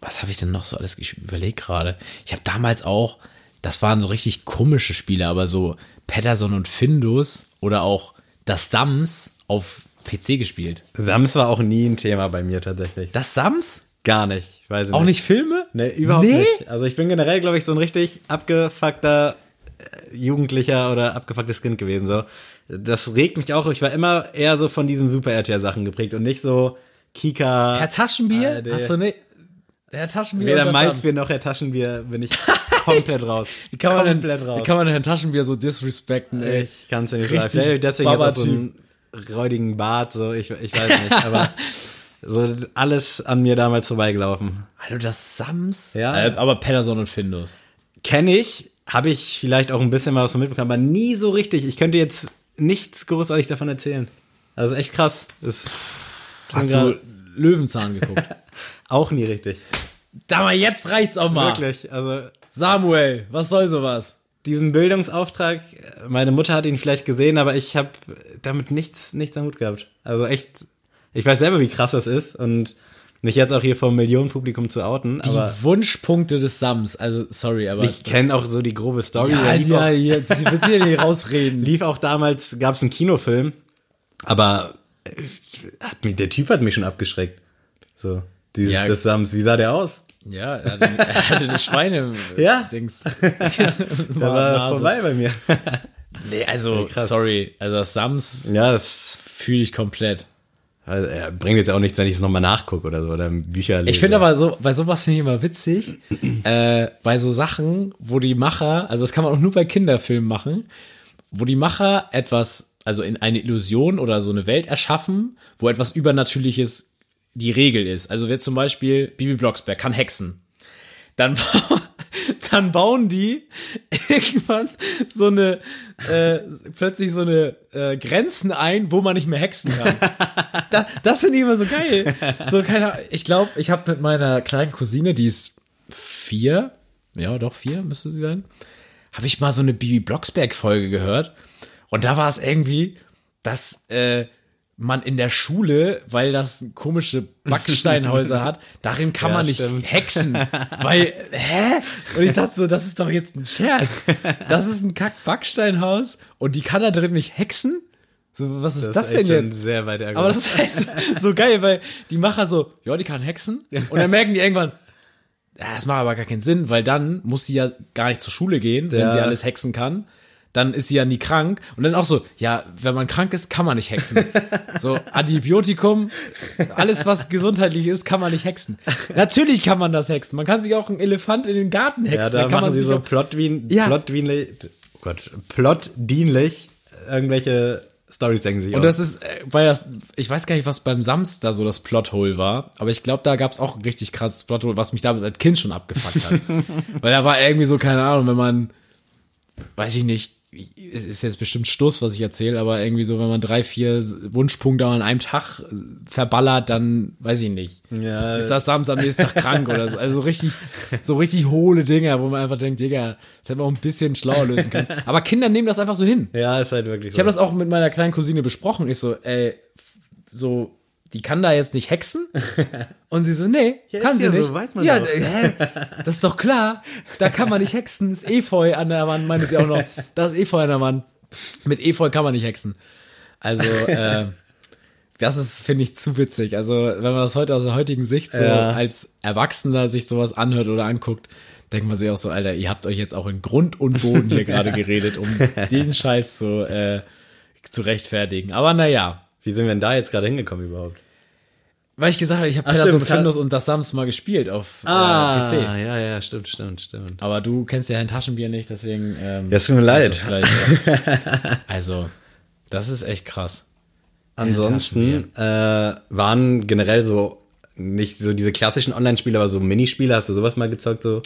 was habe ich denn noch so alles überlegt gerade? Ich habe damals auch, das waren so richtig komische Spiele, aber so Patterson und Findus oder auch das Sams auf PC gespielt. Sams war auch nie ein Thema bei mir tatsächlich. Das Sams? Gar nicht. Weiß ich Auch nicht Filme? Nee, überhaupt Nee? nicht. Also ich bin generell, glaube ich, so ein richtig abgefuckter äh, Jugendlicher oder abgefucktes Kind gewesen. So, das regt mich auch. Ich war immer eher so von diesen Super RTL Sachen geprägt und nicht so Kika. Herr Taschenbier? Alter. Hast du nicht? Herr Taschenbier Weder Malzbier noch Herr Taschenbier bin ich komplett raus. Wie kann man komplett denn, raus. wie kann man denn Herrn Taschenbier so disrespekten, ey? ich kann es ja nicht Richtig sagen. Deswegen jetzt auch so einen räudigen Bart. So, ich, ich weiß nicht. aber so alles an mir damals vorbeigelaufen. Alter, das Sams? Ja. Äh, aber Patterson und Findus. Kenne ich, habe ich vielleicht auch ein bisschen mal was von mitbekommen, aber nie so richtig. Ich könnte jetzt nichts großartig davon erzählen. Also echt krass. Ist Hast du Löwenzahn geguckt? auch nie richtig. Da mal, jetzt reicht's auch mal. Wirklich. Also Samuel, was soll sowas? diesen Bildungsauftrag. Meine Mutter hat ihn vielleicht gesehen, aber ich habe damit nichts, nichts am Hut gehabt. Also echt, ich weiß selber, wie krass das ist und mich jetzt auch hier vor einem Millionenpublikum zu outen, Die aber Wunschpunkte des Sams, also sorry, aber. ich kenne auch so die grobe Story. ja, ja, jetzt willst du ja nicht rausreden. lief auch damals, gab es einen Kinofilm, aber äh, hat mich, der Typ hat mich schon abgeschreckt. So, dieses, Ja. des Sams, wie sah der aus? Ja, er hatte, er hatte eine Schweine Ja. Dings. Der war vorbei bei mir. Nee, also krass. sorry, also das Sams ja, das fühle ich komplett. Also, er bringt jetzt auch nichts, wenn ich es nochmal nachgucke oder so oder Bücher lese. Ich finde aber so, bei sowas finde ich immer witzig, äh, bei so Sachen, wo die Macher, also das kann man auch nur bei Kinderfilmen machen, wo die Macher etwas, also in eine Illusion oder so eine Welt erschaffen, wo etwas Übernatürliches die Regel ist. Also wer zum Beispiel Bibi Blocksberg kann hexen. Dann, dann bauen die irgendwann so eine, äh, plötzlich so eine äh, Grenzen ein, wo man nicht mehr hexen kann. das, das finde immer so geil. So, keine Ahnung. Ich glaube, ich habe mit meiner kleinen Cousine, die ist vier, ja doch vier müsste sie sein, habe ich mal so eine Bibi Blocksberg-Folge gehört. Und da war es irgendwie, dass äh, man in der Schule, weil das komische Backsteinhäuser hat, darin kann Ja, man nicht stimmt. hexen. Weil, hä? Und ich dachte so, das ist doch jetzt ein Scherz. Das ist ein Kack-Backsteinhaus und die kann da drin nicht hexen? So, was ist das, ist echt denn jetzt? Sehr weit Aber das ist halt so, geil, weil die Macher so, ja, die kann hexen. Und dann merken die irgendwann, ja, das macht aber gar keinen Sinn, weil dann muss sie ja gar nicht zur Schule gehen, wenn Ja. sie alles hexen kann. Dann ist sie ja nie krank. Und dann auch so, ja, wenn man krank ist, kann man nicht hexen. So, Antibiotikum, alles was gesundheitlich ist, kann man nicht hexen. Natürlich kann man das hexen. Man kann sich auch einen Elefant in den Garten ja, hexen. da dann kann machen man sie so plotwien, Ja. plotwienlich, oh Gott, plotdienlich irgendwelche Stories denken sich Und das ist, äh, weil das, ich weiß gar nicht, was beim Sams da so das Plothole war, aber ich glaube, da gab's auch ein richtig krasses Plothole, was mich damals als Kind schon abgefuckt hat. weil da war irgendwie so, keine Ahnung, wenn man, weiß ich nicht, es ist jetzt bestimmt Stoß, was ich erzähle, aber irgendwie so, wenn man drei, vier Wunschpunkte an einem Tag verballert, dann weiß ich nicht. Ja. Ist das Sams am nächsten Tag krank oder so. Also so richtig, so richtig hohle Dinger, wo man einfach denkt, Digga, das hätte man auch ein bisschen schlauer lösen können. Aber Kinder nehmen das einfach so hin. ja, ist halt wirklich so. Ich habe das auch mit meiner kleinen Cousine besprochen. Ich so, ey, so, die kann da jetzt nicht hexen. Und sie so, nee, kann ist sie ja so, nicht. weiß man ja, doch. äh, hä? das ist doch klar. Da kann man nicht hexen. Das ist Efeu an der Wand, meinte sie auch noch. Das ist Efeu an der Wand. Mit Efeu kann man nicht hexen. Also, äh, das ist, finde ich, zu witzig. Also, wenn man das heute aus der heutigen Sicht so Ja. als Erwachsener sich sowas anhört oder anguckt, denkt man sich auch so, Alter, ihr habt euch jetzt auch in Grund und Boden hier gerade geredet, um den Scheiß zu, äh, zu rechtfertigen. Aber naja, Wie sind wir denn da jetzt gerade hingekommen überhaupt? weil ich gesagt habe, ich habe Peterson Findus und das Sams mal gespielt auf äh, PC. Ah, ja, ja, stimmt, stimmt, stimmt. Aber du kennst ja ein Taschenbier nicht, deswegen. Ähm, Ja, es tut mir leid. das also, das ist echt krass. Ansonsten äh, waren generell so nicht so diese klassischen Online-Spiele, aber so Minispiele. Hast du sowas mal gezockt? So?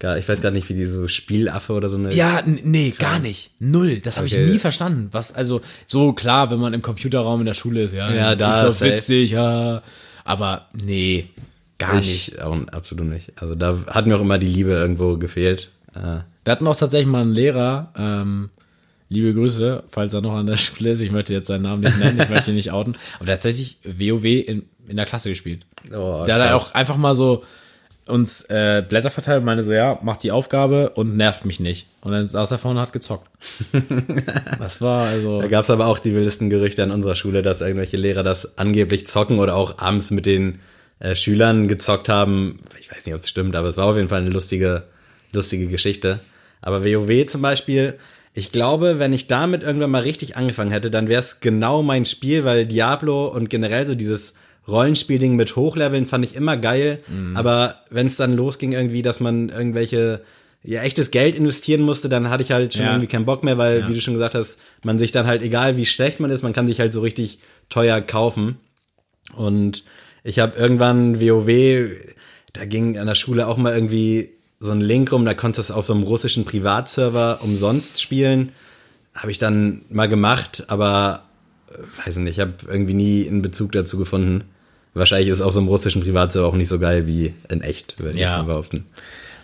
Gar, ich weiß gar nicht, wie die so Spielaffe oder so eine. Ja, nee, gar nicht. Null. Das habe Okay. ich nie verstanden. Was, also, so klar, wenn man im Computerraum in der Schule ist, ja, Ja, da ist doch safe. witzig, ja. Aber nee, gar nicht. ich auch absolut nicht. Also da hat mir auch immer die Liebe irgendwo gefehlt. Äh, Wir hatten auch tatsächlich mal einen Lehrer, ähm, liebe Grüße, falls er noch an der Schule ist. Ich möchte jetzt seinen Namen nicht nennen, ich möchte ihn nicht outen. Aber tatsächlich WoW in, in der Klasse gespielt. Oh, der hat krass. auch einfach mal so uns äh, Blätter verteilt und meinte so, ja, mach die Aufgabe und nervt mich nicht. Und dann saß er vorne und hat gezockt. das war also. Da gab es aber auch die wildesten Gerüchte an unserer Schule, dass irgendwelche Lehrer das angeblich zocken oder auch abends mit den äh, Schülern gezockt haben. Ich weiß nicht, ob es stimmt, aber es war auf jeden Fall eine lustige, lustige Geschichte. Aber WoW zum Beispiel, ich glaube, wenn ich damit irgendwann mal richtig angefangen hätte, dann wäre es genau mein Spiel, weil Diablo und generell so dieses Rollenspielding mit Hochleveln fand ich immer geil. Aber wenn es dann losging irgendwie, dass man irgendwelche ja, echtes Geld investieren musste, dann hatte ich halt schon Ja. irgendwie keinen Bock mehr, weil, Ja. wie du schon gesagt hast, man sich dann halt, egal wie schlecht man ist, man kann sich halt so richtig teuer kaufen. Und ich habe irgendwann WoW, da ging an der Schule auch mal irgendwie so ein Link rum, da konntest du es auf so einem russischen Privatserver umsonst spielen. Habe ich dann mal gemacht, aber äh, weiß nicht, ich habe irgendwie nie einen Bezug dazu gefunden. Wahrscheinlich ist auf so einem russischen Privatserver auch nicht so geil wie in echt, würde ich Ja. mal behaupten.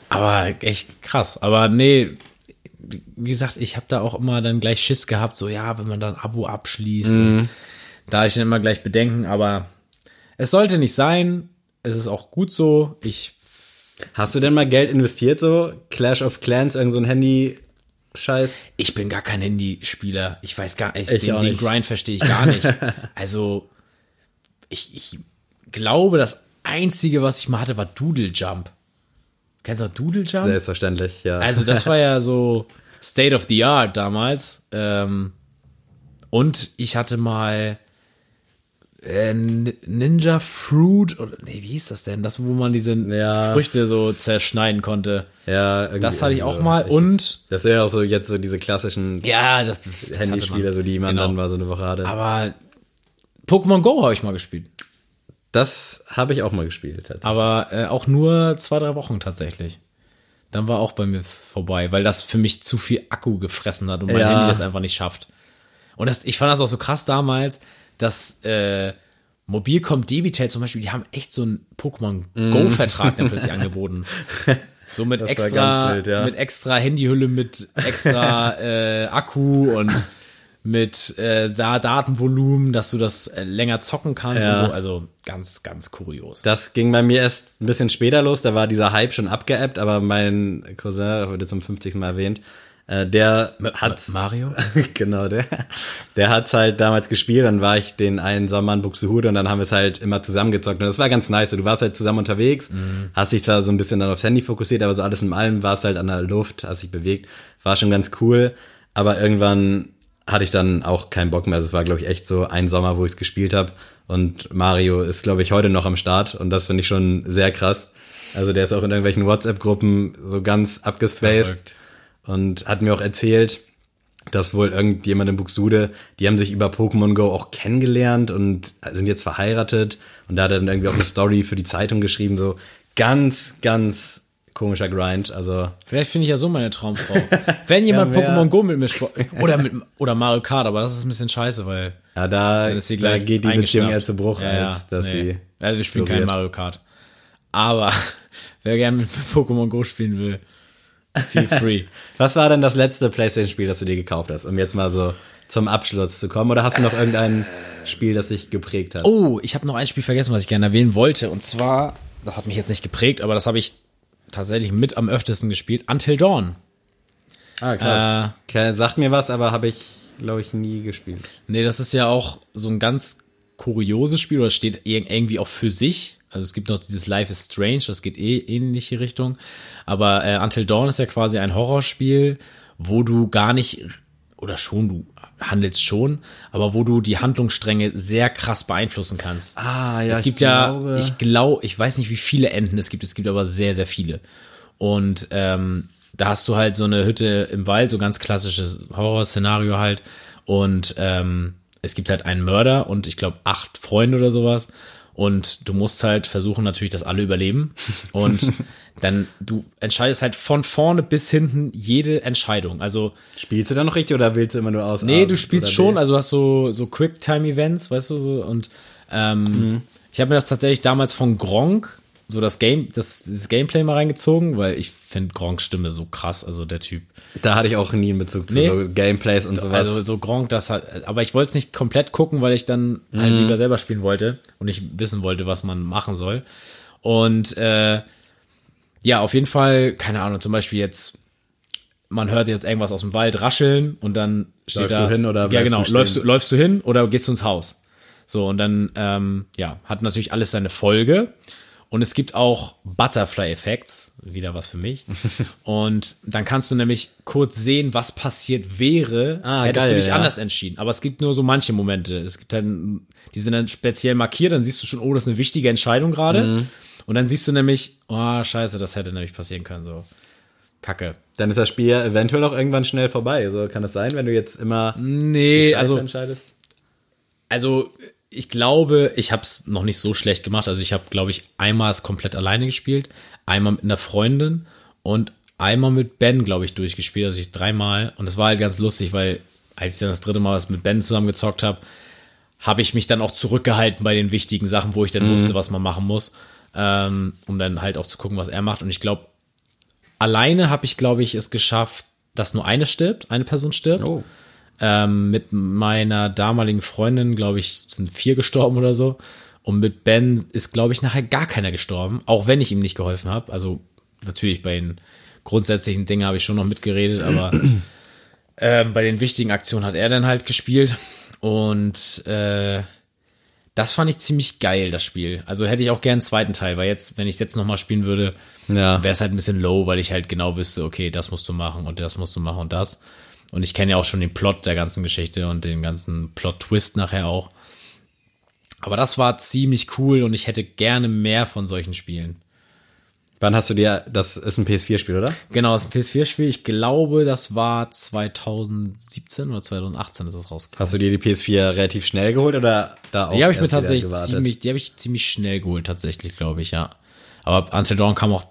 Aber echt krass. Aber nee, wie gesagt, ich habe da auch immer dann gleich Schiss gehabt, so ja, wenn man dann ein Abo abschließt. Mhm. Da ich dann immer gleich Bedenken, aber es sollte nicht sein. Es ist auch gut so. Ich Hast du denn mal Geld investiert, so Clash of Clans, irgend so ein Handy? Scheiß. Ich bin gar kein Handyspieler. Ich weiß gar nicht, den, den Grind verstehe ich gar nicht. also, ich, ich glaube, das Einzige, was ich mal hatte, war Doodle Jump. Kennst du Doodle Jump? Selbstverständlich, ja. Also, das war ja so State of the Art damals. Ähm, und ich hatte mal äh, Ninja Fruit oder nee, wie hieß das denn? Das, wo man diese ja. Früchte so zerschneiden konnte. Ja, das hatte ich auch mal. und das wäre ja auch so jetzt so diese klassischen ja, das, das Handyspiele, so die man genau. dann mal so eine Woche hatte. Aber Pokémon Go habe ich mal gespielt. Das habe ich auch mal gespielt. Aber äh, auch nur zwei, drei Wochen tatsächlich. Dann war auch bei mir vorbei, weil das für mich zu viel Akku gefressen hat und mein ja. Handy das einfach nicht schafft. Und das, ich fand das auch so krass damals dass äh, Mobilcom Debitel zum Beispiel, die haben echt so einen Pokémon mm. Go-Vertrag dann plötzlich angeboten. So mit das extra, wild, ja. mit extra Handyhülle, mit extra äh, Akku und mit äh, Datenvolumen, dass du das äh, länger zocken kannst ja. und so. Also ganz, ganz kurios. Das ging bei mir erst ein bisschen später los. Da war dieser Hype schon abgeappt, aber mein Cousin wurde zum 50. Mal erwähnt. Äh, der M hat Mario genau der der hat halt damals gespielt dann war ich den einen Sommer in Buxtehude und dann haben wir es halt immer zusammengezockt und das war ganz nice du warst halt zusammen unterwegs mhm. hast dich zwar so ein bisschen dann aufs Handy fokussiert aber so alles in allem warst halt an der Luft hast dich bewegt war schon ganz cool aber irgendwann hatte ich dann auch keinen Bock mehr. Also es war glaube ich echt so ein Sommer wo ich es gespielt habe und Mario ist glaube ich heute noch am Start. Und das finde ich schon sehr krass. Also der ist auch in irgendwelchen WhatsApp Gruppen so ganz abgespaced und hat mir auch erzählt, dass wohl irgendjemand in Buxtehude, die haben sich über Pokémon Go auch kennengelernt und sind jetzt verheiratet. Und da hat er dann irgendwie auch eine Story für die Zeitung geschrieben, so ganz, ganz komischer Grind, also. Vielleicht finde ich ja so meine Traumfrau. Wenn jemand ja, Pokémon Go mit mir oder mit, oder Mario Kart, aber das ist ein bisschen scheiße, weil. Ja, da, da geht die Beziehung eher zu Bruch, ja, als dass nee. sie. Also wir spielen kein Mario Kart. Aber wer gerne mit Pokémon Go spielen will, Feel free. Was war denn das letzte PlayStation-Spiel, das du dir gekauft hast, um jetzt mal so zum Abschluss zu kommen? Oder hast du noch irgendein Spiel, das dich geprägt hat? Oh, ich habe noch ein Spiel vergessen, was ich gerne erwähnen wollte. Und zwar, das hat mich jetzt nicht geprägt, aber das habe ich tatsächlich mit am öftesten gespielt. Until Dawn. Ah, krass. Äh, Klar, sagt mir was, aber habe ich, glaube ich, nie gespielt. Nee, das ist ja auch so ein ganz kurioses Spiel oder steht irgendwie auch für sich. Also es gibt noch dieses Life is Strange, das geht eh ähnliche Richtung. Aber äh, Until Dawn ist ja quasi ein Horrorspiel, wo du gar nicht, oder schon, du handelst schon, aber wo du die Handlungsstränge sehr krass beeinflussen kannst. Ah, ja. Es gibt ja, glaube. ich glaube, ich weiß nicht, wie viele Enden es gibt, es gibt aber sehr, sehr viele. Und ähm, da hast du halt so eine Hütte im Wald, so ganz klassisches Horrorszenario halt. Und ähm, es gibt halt einen Mörder und ich glaube acht Freunde oder sowas. Und du musst halt versuchen natürlich, dass alle überleben. Und dann, du entscheidest halt von vorne bis hinten jede Entscheidung. Also. Spielst du da noch richtig oder willst du immer nur aus? Nee, du spielst schon, also hast so, so Quick-Time-Events, weißt du, so. Und ähm, mhm. ich habe mir das tatsächlich damals von Gronk so das Game, das, das Gameplay mal reingezogen, weil ich finde Gronks Stimme so krass, also der Typ. Da hatte ich auch nie einen Bezug zu nee. so Gameplays und sowas. Also so Gronk, das hat, aber ich wollte es nicht komplett gucken, weil ich dann halt mhm. halt lieber selber spielen wollte und nicht wissen wollte, was man machen soll. Und äh, ja, auf jeden Fall, keine Ahnung, zum Beispiel jetzt, man hört jetzt irgendwas aus dem Wald rascheln und dann steht läufst da. du hin oder Ja, genau, du läufst, du, läufst du hin oder gehst du ins Haus? So, und dann, ähm, ja, hat natürlich alles seine Folge. Und es gibt auch Butterfly-Effekts, wieder was für mich. und dann kannst du nämlich kurz sehen, was passiert wäre, ah, hättest geil, du dich ja. anders entschieden. Aber es gibt nur so manche Momente. Es gibt dann, die sind dann speziell markiert, dann siehst du schon, oh, das ist eine wichtige Entscheidung gerade. Mhm. Und dann siehst du nämlich, oh, scheiße, das hätte nämlich passieren können, so. Kacke. Dann ist das Spiel ja eventuell auch irgendwann schnell vorbei. So kann das sein, wenn du jetzt immer nee, also entscheidest? Also ich glaube, ich habe es noch nicht so schlecht gemacht. Also ich habe, glaube ich, einmal es komplett alleine gespielt, einmal mit einer Freundin und einmal mit Ben, glaube ich, durchgespielt. Also ich dreimal. Und es war halt ganz lustig, weil als ich dann das dritte Mal was mit Ben zusammen gezockt habe, habe ich mich dann auch zurückgehalten bei den wichtigen Sachen, wo ich dann mhm. wusste, was man machen muss, ähm, um dann halt auch zu gucken, was er macht. Und ich glaube, alleine habe ich, glaube ich, es geschafft, dass nur eine stirbt, eine Person stirbt. Oh. Ähm, mit meiner damaligen Freundin, glaube ich, sind vier gestorben oder so. Und mit Ben ist, glaube ich, nachher gar keiner gestorben, auch wenn ich ihm nicht geholfen habe. Also natürlich bei den grundsätzlichen Dingen habe ich schon noch mitgeredet, aber ähm, bei den wichtigen Aktionen hat er dann halt gespielt. Und äh, das fand ich ziemlich geil, das Spiel. Also hätte ich auch gern einen zweiten Teil, weil jetzt, wenn ich es jetzt nochmal spielen würde, Ja. wäre es halt ein bisschen low, weil ich halt genau wüsste, okay, das musst du machen und das musst du machen und das. Und ich kenne ja auch schon den Plot der ganzen Geschichte und den ganzen Plot-Twist nachher auch. Aber das war ziemlich cool und ich hätte gerne mehr von solchen Spielen. Wann hast du dir, das ist ein PS4-Spiel, oder? Genau, das ist ein PS4-Spiel. Ich glaube, das war 2017 oder 2018 ist das rausgekommen. Hast du dir die PS4 relativ schnell geholt oder da auch? Die habe ich mir tatsächlich ziemlich, die habe ich ziemlich schnell geholt, tatsächlich, glaube ich, ja. Aber Until Dawn kam auch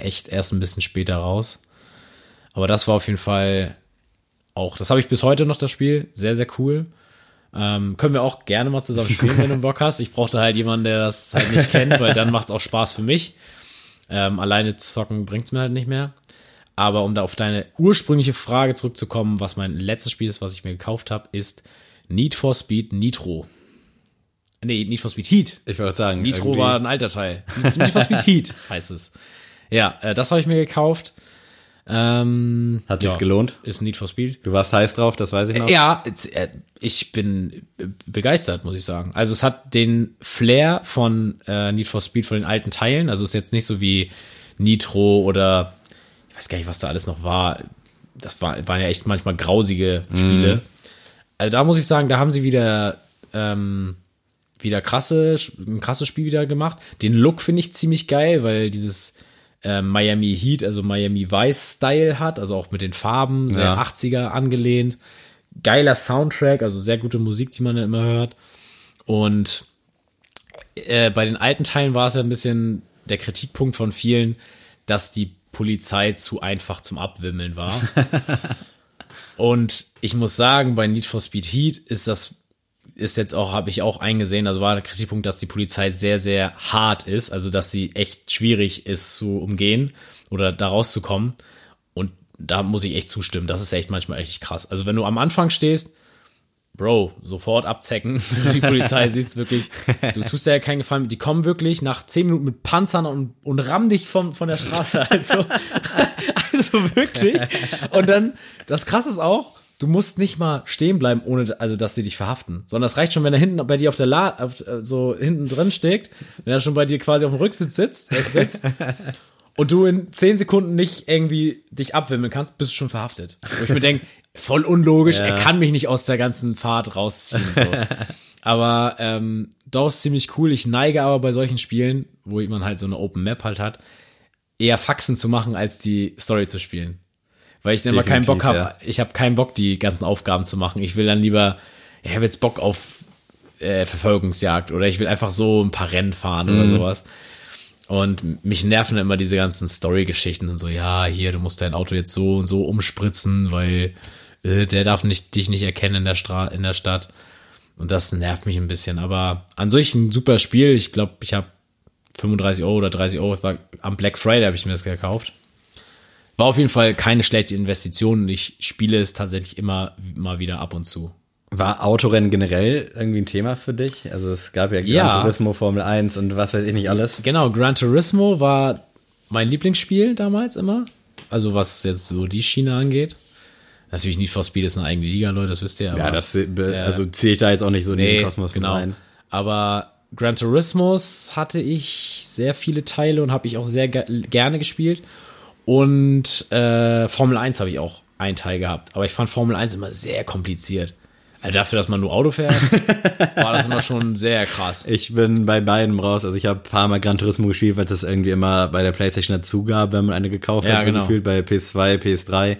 echt erst ein bisschen später raus. Aber das war auf jeden Fall auch, das habe ich bis heute noch, das Spiel. Sehr, sehr cool. Ähm, können wir auch gerne mal zusammen spielen, wenn du Bock hast. Ich brauchte halt jemanden, der das halt nicht kennt, weil dann macht es auch Spaß für mich. Ähm, alleine zu zocken bringt's mir halt nicht mehr. Aber um da auf deine ursprüngliche Frage zurückzukommen, was mein letztes Spiel ist, was ich mir gekauft habe, ist Need for Speed Nitro. Nee, Need for Speed Heat. Ich wollte sagen, Nitro irgendwie- war ein alter Teil. Need for Speed Heat heißt es. Ja, äh, das habe ich mir gekauft. Ähm, Hat sich's ja, gelohnt? Ist Need for Speed. Du warst heiß drauf, das weiß ich noch. Ja, äh, ich bin äh, begeistert, muss ich sagen. Also es hat den Flair von äh, Need for Speed von den alten Teilen. Also es ist jetzt nicht so wie Nitro oder ich weiß gar nicht, was da alles noch war. Das war, waren ja echt manchmal grausige Spiele. Also da muss ich sagen, da haben sie wieder ähm, wieder krasse, ein krasses Spiel wieder gemacht. Den Look finde ich ziemlich geil, weil dieses äh, Miami Heat, also Miami Vice Style hat, also auch mit den Farben, sehr Ja. 80er angelehnt. Geiler Soundtrack, also sehr gute Musik, die man dann immer hört. Und äh, bei den alten Teilen war es ja ein bisschen der Kritikpunkt von vielen, dass die Polizei zu einfach zum Abwimmeln war. Und ich muss sagen, bei Need for Speed Heat ist das ist jetzt auch, habe ich auch eingesehen, also war der Kritikpunkt, dass die Polizei sehr, sehr hart ist, also dass sie echt schwierig ist zu umgehen oder da rauszukommen. Und da muss ich echt zustimmen. Das ist echt manchmal echt krass. Also wenn du am Anfang stehst, Bro, sofort abzecken, wenn du die Polizei siehst, wirklich. Du tust dir ja keinen Gefallen. Die kommen wirklich nach zehn Minuten mit Panzern und, und rammen dich von, von der Straße. Also, also wirklich. Und dann, das krasse ist auch, du musst nicht mal stehen bleiben, ohne, also, dass sie dich verhaften. Sondern es reicht schon, wenn er hinten bei dir auf der La, auf, äh, so hinten drin steckt, wenn er schon bei dir quasi auf dem Rücksitz sitzt, äh, sitzt und du in zehn Sekunden nicht irgendwie dich abwimmeln kannst, bist du schon verhaftet. Wo ich mir denke, voll unlogisch, er kann mich nicht aus der ganzen Fahrt rausziehen. So. aber ähm, doch ist ziemlich cool. Ich neige aber bei solchen Spielen, wo man halt so eine Open Map halt hat, eher Faxen zu machen, als die Story zu spielen. Weil ich dann immer keinen Bock habe, ich habe keinen Bock, die ganzen Aufgaben zu machen. Ich will dann lieber, ich habe jetzt Bock auf äh, Verfolgungsjagd oder ich will einfach so ein paar Rennen fahren oder sowas. Und mich nerven immer diese ganzen Story-Geschichten und so, ja, hier, du musst dein Auto jetzt so und so umspritzen, weil äh, der darf nicht, dich nicht erkennen in der, Stra in der Stadt. Und das nervt mich ein bisschen. Aber an sich ein super Spiel. Ich glaube, ich habe 35 Euro oder 30 Euro, es war am Black Friday habe ich mir das gekauft. War auf jeden Fall keine schlechte Investition. Ich spiele es tatsächlich immer mal wieder ab und zu. War Autorennen generell irgendwie ein Thema für dich? Also es gab ja Gran Ja. Turismo, Formel 1 und was weiß ich nicht alles. Genau, Gran Turismo war mein Lieblingsspiel damals immer. Also was jetzt so die Schiene angeht. Natürlich Need for Speed ist eine eigene Liga, Leute, das wisst ihr. Aber Ja, das be- also ziehe ich da jetzt auch nicht so in diesen Nee, Kosmos genau. mit rein. Aber Gran Turismos hatte ich sehr viele Teile und habe ich auch sehr ge gerne gespielt. Und äh, Formel 1 habe ich auch einen Teil gehabt. Aber ich fand Formel 1 immer sehr kompliziert. Also dafür, dass man nur Auto fährt, war das immer schon sehr krass. Ich bin bei beiden raus. Also ich habe ein paar Mal Gran Turismo gespielt, weil es das irgendwie immer bei der Playstation dazu gab, wenn man eine gekauft Ja, hat, so genau. gefühlt bei PS2, PS3.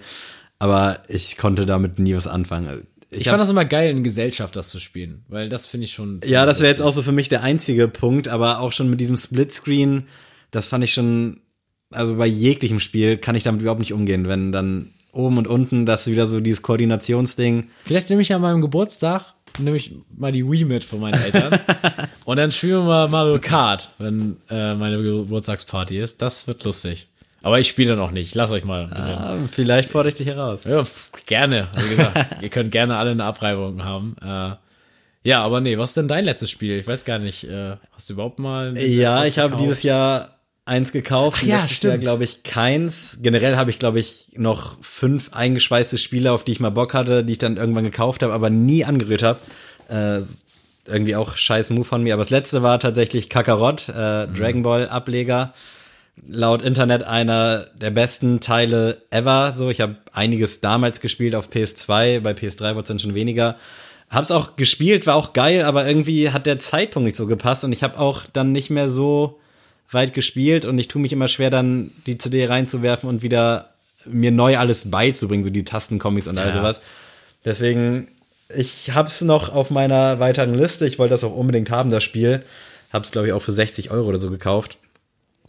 Aber ich konnte damit nie was anfangen. Ich, fand das immer geil, in Gesellschaft das zu spielen, weil das finde ich schon. Ja, das wäre jetzt auch so für mich der einzige Punkt, aber auch schon mit diesem Splitscreen, das fand ich schon, also bei jeglichem Spiel kann ich damit überhaupt nicht umgehen, wenn dann oben und unten das wieder so dieses Koordinationsding. Vielleicht nehme ich an meinem Geburtstag nehme ich mal die Wii mit von meinen Eltern und dann spielen wir mal Mario Kart, wenn äh, meine Geburtstagsparty ist. Das wird lustig. Aber ich spiele noch nicht. Lass euch mal ein bisschen. Ah, vielleicht fordere ich dich heraus. Ja, f- gerne. Wie gesagt, ihr könnt gerne alle eine Abreibung haben. Äh, ja, aber nee, was ist denn dein letztes Spiel? Ich weiß gar nicht. Äh, hast du überhaupt mal? ein Ja, ich habe dieses Jahr eins gekauft. Ach ja, stimmt. glaube ich keins. Generell habe ich glaube ich noch fünf eingeschweißte Spiele, auf die ich mal Bock hatte, die ich dann irgendwann gekauft habe, aber nie angerührt habe. Äh, irgendwie auch scheiß Move von mir. Aber das letzte war tatsächlich Kakarot, äh, Mhm. Dragon Ball Ableger. Laut Internet einer der besten Teile ever. So, ich habe einiges damals gespielt auf PS2, bei PS3 wurde es dann schon weniger. Hab's auch gespielt, war auch geil, aber irgendwie hat der Zeitpunkt nicht so gepasst und ich habe auch dann nicht mehr so weit gespielt und ich tue mich immer schwer, dann die CD reinzuwerfen und wieder mir neu alles beizubringen, so die Tastencomics und all Ja. sowas. Deswegen, ich hab's noch auf meiner weiteren Liste. Ich wollte das auch unbedingt haben, das Spiel. Hab's, glaube ich, auch für 60 Euro oder so gekauft.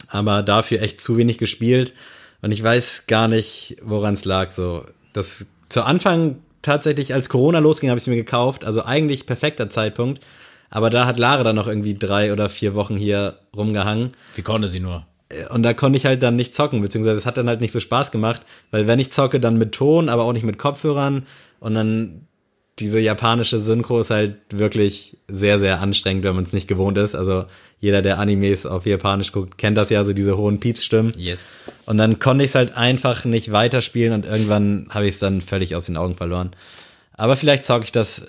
Aber dafür echt zu wenig gespielt. Und ich weiß gar nicht, woran es lag. So, das zu Anfang tatsächlich, als Corona losging, habe ich es mir gekauft. Also eigentlich perfekter Zeitpunkt. Aber da hat Lara dann noch irgendwie drei oder vier Wochen hier rumgehangen. Wie konnte sie nur? Und da konnte ich halt dann nicht zocken, beziehungsweise es hat dann halt nicht so Spaß gemacht, weil wenn ich zocke, dann mit Ton, aber auch nicht mit Kopfhörern. Und dann diese japanische Synchro ist halt wirklich sehr, sehr anstrengend, wenn man es nicht gewohnt ist. Also jeder, der Animes auf Japanisch guckt, kennt das ja, so diese hohen Piepsstimmen. Yes. Und dann konnte ich es halt einfach nicht weiterspielen und irgendwann habe ich es dann völlig aus den Augen verloren. Aber vielleicht zocke ich das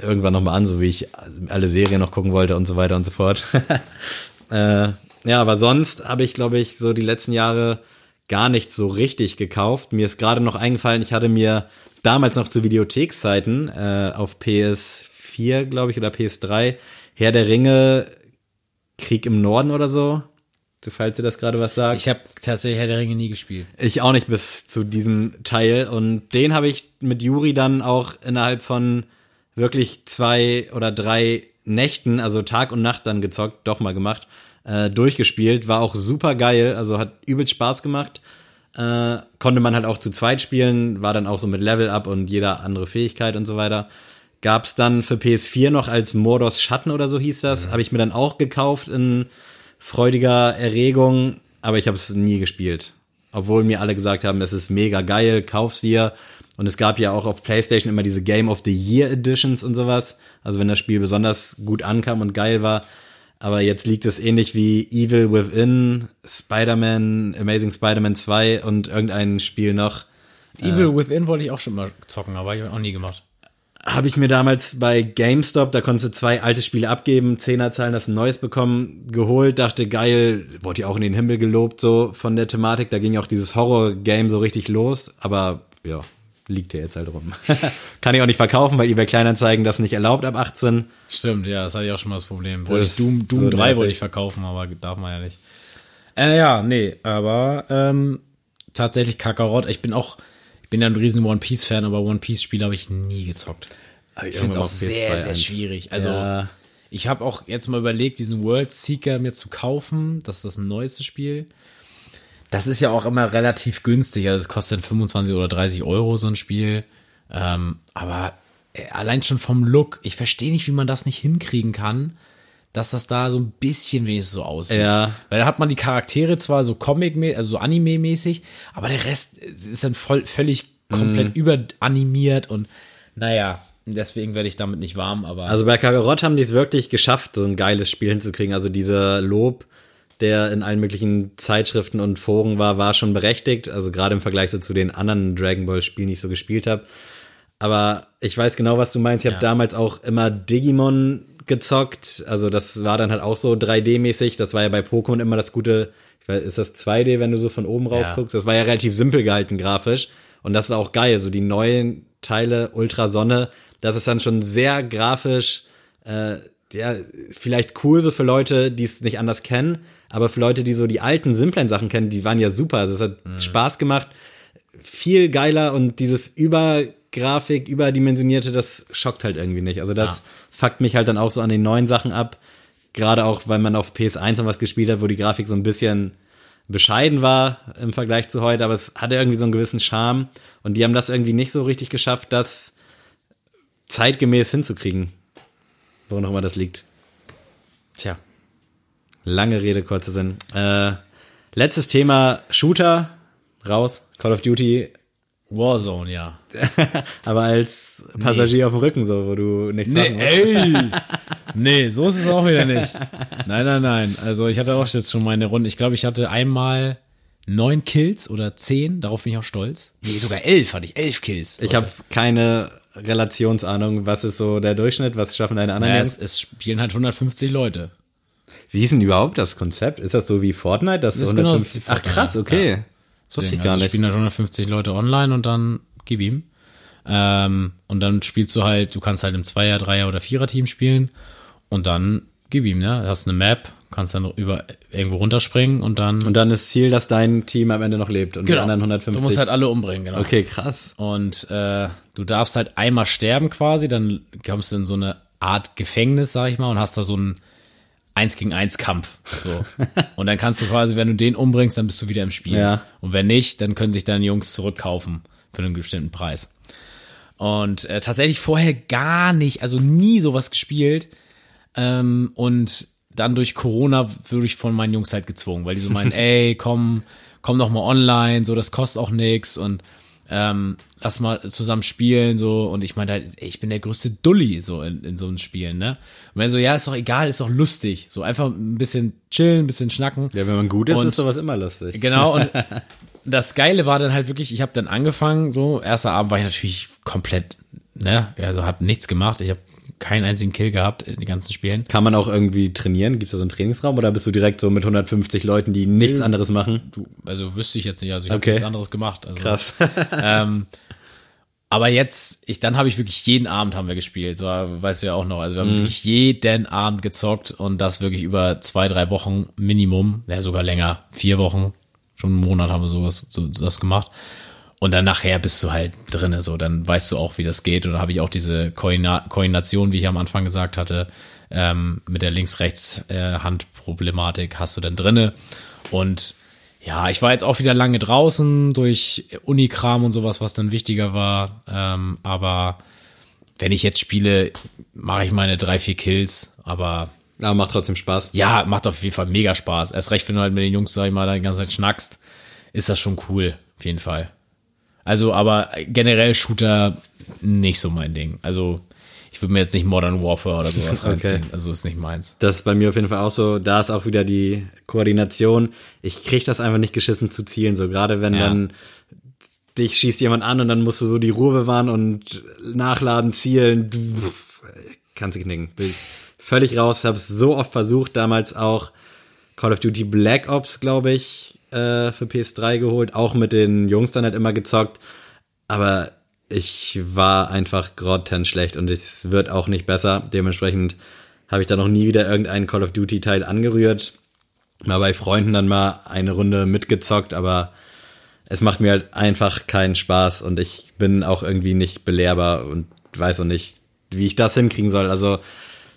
irgendwann nochmal an, so wie ich alle Serien noch gucken wollte und so weiter und so fort. äh, ja, aber sonst habe ich, glaube ich, so die letzten Jahre gar nicht so richtig gekauft. Mir ist gerade noch eingefallen, ich hatte mir damals noch zu Videothekszeiten äh, auf PS4, glaube ich, oder PS3 Herr der Ringe Krieg im Norden oder so. So, falls ihr das gerade was sagt. Ich habe tatsächlich Herr der Ringe nie gespielt. Ich auch nicht bis zu diesem Teil. Und den habe ich mit Juri dann auch innerhalb von wirklich zwei oder drei Nächten, also Tag und Nacht dann gezockt, doch mal gemacht, äh, durchgespielt. War auch super geil, also hat übelst Spaß gemacht. Äh, konnte man halt auch zu zweit spielen, war dann auch so mit Level Up und jeder andere Fähigkeit und so weiter. Gab's dann für PS4 noch als Mordos Schatten oder so hieß das. Habe ich mir dann auch gekauft in freudiger Erregung, aber ich habe es nie gespielt. Obwohl mir alle gesagt haben, es ist mega geil, kauf's dir. Und es gab ja auch auf PlayStation immer diese Game of the Year Editions und sowas. Also wenn das Spiel besonders gut ankam und geil war. Aber jetzt liegt es ähnlich wie Evil Within, Spider-Man, Amazing Spider-Man 2 und irgendein Spiel noch. Evil Within wollte ich auch schon mal zocken, aber ich habe auch nie gemacht. Habe ich mir damals bei GameStop, da konntest du zwei alte Spiele abgeben, Zehner zahlen, hast ein neues bekommen, geholt, dachte geil, wurde ja auch in den Himmel gelobt so von der Thematik, da ging auch dieses Horror-Game so richtig los, aber ja, liegt ja jetzt halt rum. Kann ich auch nicht verkaufen, weil eBay Kleinanzeigen das nicht erlaubt ab 18. Stimmt, ja, das hatte ich auch schon mal das Problem. Wollte ich ist Doom, Doom so 3 nervig. wollte ich verkaufen, aber darf man ja nicht. Äh, ja, nee, aber ähm, tatsächlich Kakarot. Ich bin auch, ich bin ja ein riesen One Piece Fan, aber One Piece Spiele habe ich nie gezockt. Ich finde es auch sehr, sehr schwierig. Also Ja. ich habe auch jetzt mal überlegt, diesen World Seeker mir zu kaufen. Das ist das neueste Spiel. Das ist ja auch immer relativ günstig. Also es kostet dann 25 oder 30 Euro so ein Spiel. Ähm, aber äh, allein schon vom Look, ich verstehe nicht, wie man das nicht hinkriegen kann, dass das da so ein bisschen wenigstens so aussieht. Ja. Weil da hat man die Charaktere zwar so Comic, also so Anime-mäßig, aber der Rest ist dann voll, völlig komplett überanimiert und naja, deswegen werde ich damit nicht warm, aber Also bei Kakarot haben die es wirklich geschafft, so ein geiles Spiel hinzukriegen. Also dieser Lob, der in allen möglichen Zeitschriften und Foren war, war schon berechtigt. Also gerade im Vergleich so zu den anderen Dragon Ball Spielen, die ich so gespielt habe. Aber ich weiß genau, was du meinst. Ich habe Ja. damals auch immer Digimon gezockt. Also das war dann halt auch so 3D-mäßig. Das war ja bei Pokémon immer das gute, ich weiß, ist das 2D, wenn du so von oben rauf Ja. guckst? Das war ja relativ simpel gehalten grafisch. Und das war auch geil. So die neuen Teile, Ultrasonne, das ist dann schon sehr grafisch, äh, ja, vielleicht cool so für Leute, die es nicht anders kennen, aber für Leute, die so die alten, simplen Sachen kennen, die waren ja super. Also es hat Spaß gemacht viel geiler und dieses Übergrafik, überdimensionierte, das schockt halt irgendwie nicht. Also das Ja. fuckt mich halt dann auch so an den neuen Sachen ab. Gerade auch, weil man auf PS1 noch was gespielt hat, wo die Grafik so ein bisschen bescheiden war im Vergleich zu heute, aber es hatte irgendwie so einen gewissen Charme und die haben das irgendwie nicht so richtig geschafft, das zeitgemäß hinzukriegen. Woran auch immer das liegt. tja. Lange Rede, kurzer Sinn. Äh, Letztes Thema, Shooter, raus, Call of Duty, Warzone, ja. aber als Passagier auf dem Rücken, so, wo du nichts Nee, machen ey! Nee, so ist es auch wieder nicht. Nein, nein, nein. Also ich hatte auch jetzt schon meine Runde. Ich glaube, ich hatte einmal neun Kills oder zehn. Darauf bin ich auch stolz. Nee, sogar elf hatte ich. Elf Kills. Ich habe keine Relationsahnung, was ist so der Durchschnitt, was schaffen deine anderen naja, es, es spielen halt 150 Leute. Wie ist denn überhaupt das Konzept? Ist das so wie Fortnite, Das ist genau 150? wie Ach Fortnite, krass, okay. ja. Das wusste ich gar also nicht. spielen halt 150 Leute online und dann gib ihm. Ähm, und dann spielst du halt, du kannst halt im Zweier-, Dreier- oder Vierer-Team spielen und dann gib ihm, ne? Du hast eine Map, kannst dann über irgendwo runterspringen und dann. Und dann ist Ziel, dass dein Team am Ende noch lebt und die anderen 150. Du musst halt alle umbringen, genau. okay, krass. Und äh, du darfst halt einmal sterben quasi, dann kommst du in so eine Art Gefängnis, sag ich mal, und hast da so einen Eins gegen eins Kampf. So. und dann kannst du quasi, wenn du den umbringst, dann bist du wieder im Spiel. Ja. Und wenn nicht, dann können sich deine Jungs zurückkaufen für einen bestimmten Preis. Und äh, tatsächlich vorher gar nicht, also nie sowas gespielt. Ähm, und dann durch Corona würde ich von meinen Jungs halt gezwungen, weil die so meinen, ey, komm, komm doch mal online, so, das kostet auch nix und ähm, lass mal zusammen spielen, so, und ich meine halt, ey, ich bin der größte Dulli, so, in, in so einem Spielen, ne? Und wenn so, ja, ist doch egal, ist doch lustig, so, einfach ein bisschen chillen, ein bisschen schnacken. Ja, wenn man gut ist, Und- ist sowas immer lustig. Genau, und das Geile war dann halt wirklich, ich habe dann angefangen, so, erster Abend war ich natürlich komplett, ne, also hab nichts gemacht, ich habe keinen einzigen Kill gehabt in den ganzen Spielen. Kann man auch irgendwie trainieren? Gibt es da so einen Trainingsraum oder bist du direkt so mit 150 Leuten, die nichts anderes machen? Du, also wüsste ich jetzt nicht, also ich habe Okay. nichts anderes gemacht. Also, Krass. ähm, aber jetzt, ich, dann habe ich wirklich jeden Abend haben wir gespielt, so weißt du ja auch noch. Also wir haben wirklich jeden Abend gezockt und das wirklich über zwei, drei Wochen Minimum, ja sogar länger, vier Wochen, schon einen Monat haben wir sowas, so, das gemacht. Und dann nachher bist du halt drinne, so dann weißt du auch, wie das geht. Und dann habe ich auch diese Koordina Koordination, wie ich am Anfang gesagt hatte, ähm, mit der Links-Rechts-Hand-Problematik hast du dann drinne. Und ja, ich war jetzt auch wieder lange draußen durch Unikram und sowas, was dann wichtiger war. Ähm, aber wenn ich jetzt spiele, mache ich meine drei, vier Kills. Aber Aber macht trotzdem Spaß. ja, macht auf jeden Fall mega Spaß. Erst recht, wenn du halt mit den Jungs, sag ich mal, da die ganze Zeit schnackst, ist das schon cool, auf jeden Fall. Also, aber generell Shooter nicht so mein Ding. Also, ich würde mir jetzt nicht Modern Warfare oder sowas Okay. reinziehen. Also, ist nicht meins. Das ist bei mir auf jeden Fall auch so. Da ist auch wieder die Koordination. Ich krieg das einfach nicht geschissen zu zielen. So gerade wenn Ja. dann dich schießt jemand an und dann musst du so die Ruhe bewahren und nachladen, zielen. Du, kannst du knicken. Bin völlig raus. Hab's so oft versucht. Damals auch Call of Duty Black Ops, glaube ich, äh, für PS3 geholt. Auch mit den Jungs dann halt immer gezockt. Aber ich war einfach grottenschlecht und es wird auch nicht besser. Dementsprechend habe ich da noch nie wieder irgendeinen Call of Duty Teil angerührt. Mal bei Freunden dann mal eine Runde mitgezockt, aber es macht mir halt einfach keinen Spaß und ich bin auch irgendwie nicht belehrbar und weiß auch nicht, wie ich das hinkriegen soll. Also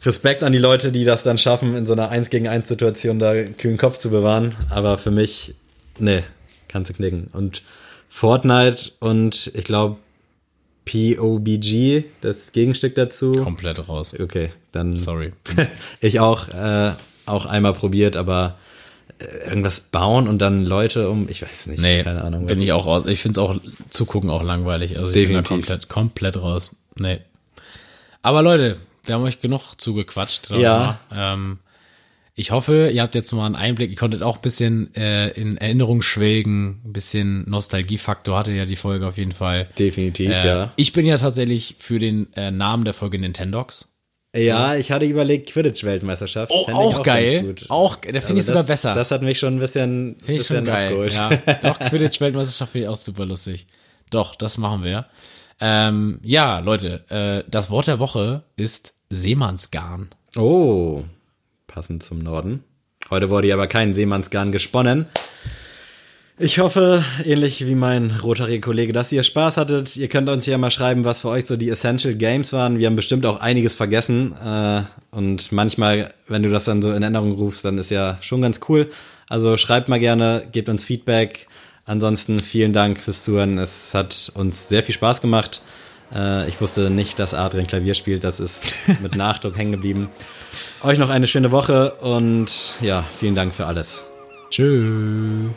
Respekt an die Leute, die das dann schaffen, in so einer 1 gegen 1 Situation da kühlen Kopf zu bewahren. Aber für mich, nee, kannst du knicken. Und Fortnite und ich glaube POBG, das Gegenstück dazu. Komplett raus. Okay, dann Sorry. ich auch, äh, auch einmal probiert, aber äh, irgendwas bauen und dann Leute um, ich weiß nicht, Nee, keine Ahnung. Bin ich auch raus. Ich finde es auch zugucken auch langweilig. Also ich bin da Definitiv. komplett, komplett raus. Nee. Aber Leute, wir haben euch genug zugequatscht. Ja. Ähm, ich hoffe, ihr habt jetzt mal einen Einblick. Ihr konntet auch ein bisschen äh, in Erinnerung schwelgen, ein bisschen Nostalgiefaktor hatte ja die Folge auf jeden Fall. Definitiv, Äh, ja. Ich bin ja tatsächlich für den äh, Namen der Folge Nintendox. Ja, ich hatte überlegt, Quidditch-Weltmeisterschaft. Oh, ich auch, geil. Auch, da finde ich sogar besser. Das hat mich schon ein bisschen, Finde ich schon bisschen geil. abgeholt. Ja, doch, Quidditch-Weltmeisterschaft finde ich auch super lustig. Doch, das machen wir. Ähm, ja, Leute, äh, das Wort der Woche ist Seemannsgarn. Oh, passend zum Norden. Heute wurde hier aber kein Seemannsgarn gesponnen. Ich hoffe, ähnlich wie mein rothaariger Kollege, dass ihr Spaß hattet. Ihr könnt uns ja mal schreiben, was für euch so die Essential Games waren. Wir haben bestimmt auch einiges vergessen. Äh, und manchmal, wenn du das dann so in Erinnerung rufst, dann ist ja schon ganz cool. Also schreibt mal gerne, gebt uns Feedback. Ansonsten vielen Dank fürs Zuhören. Es hat uns sehr viel Spaß gemacht. Äh, ich wusste nicht, dass Adrian Klavier spielt. Das ist mit Nachdruck hängen geblieben. Euch noch eine schöne Woche und ja, vielen Dank für alles. Tschüss.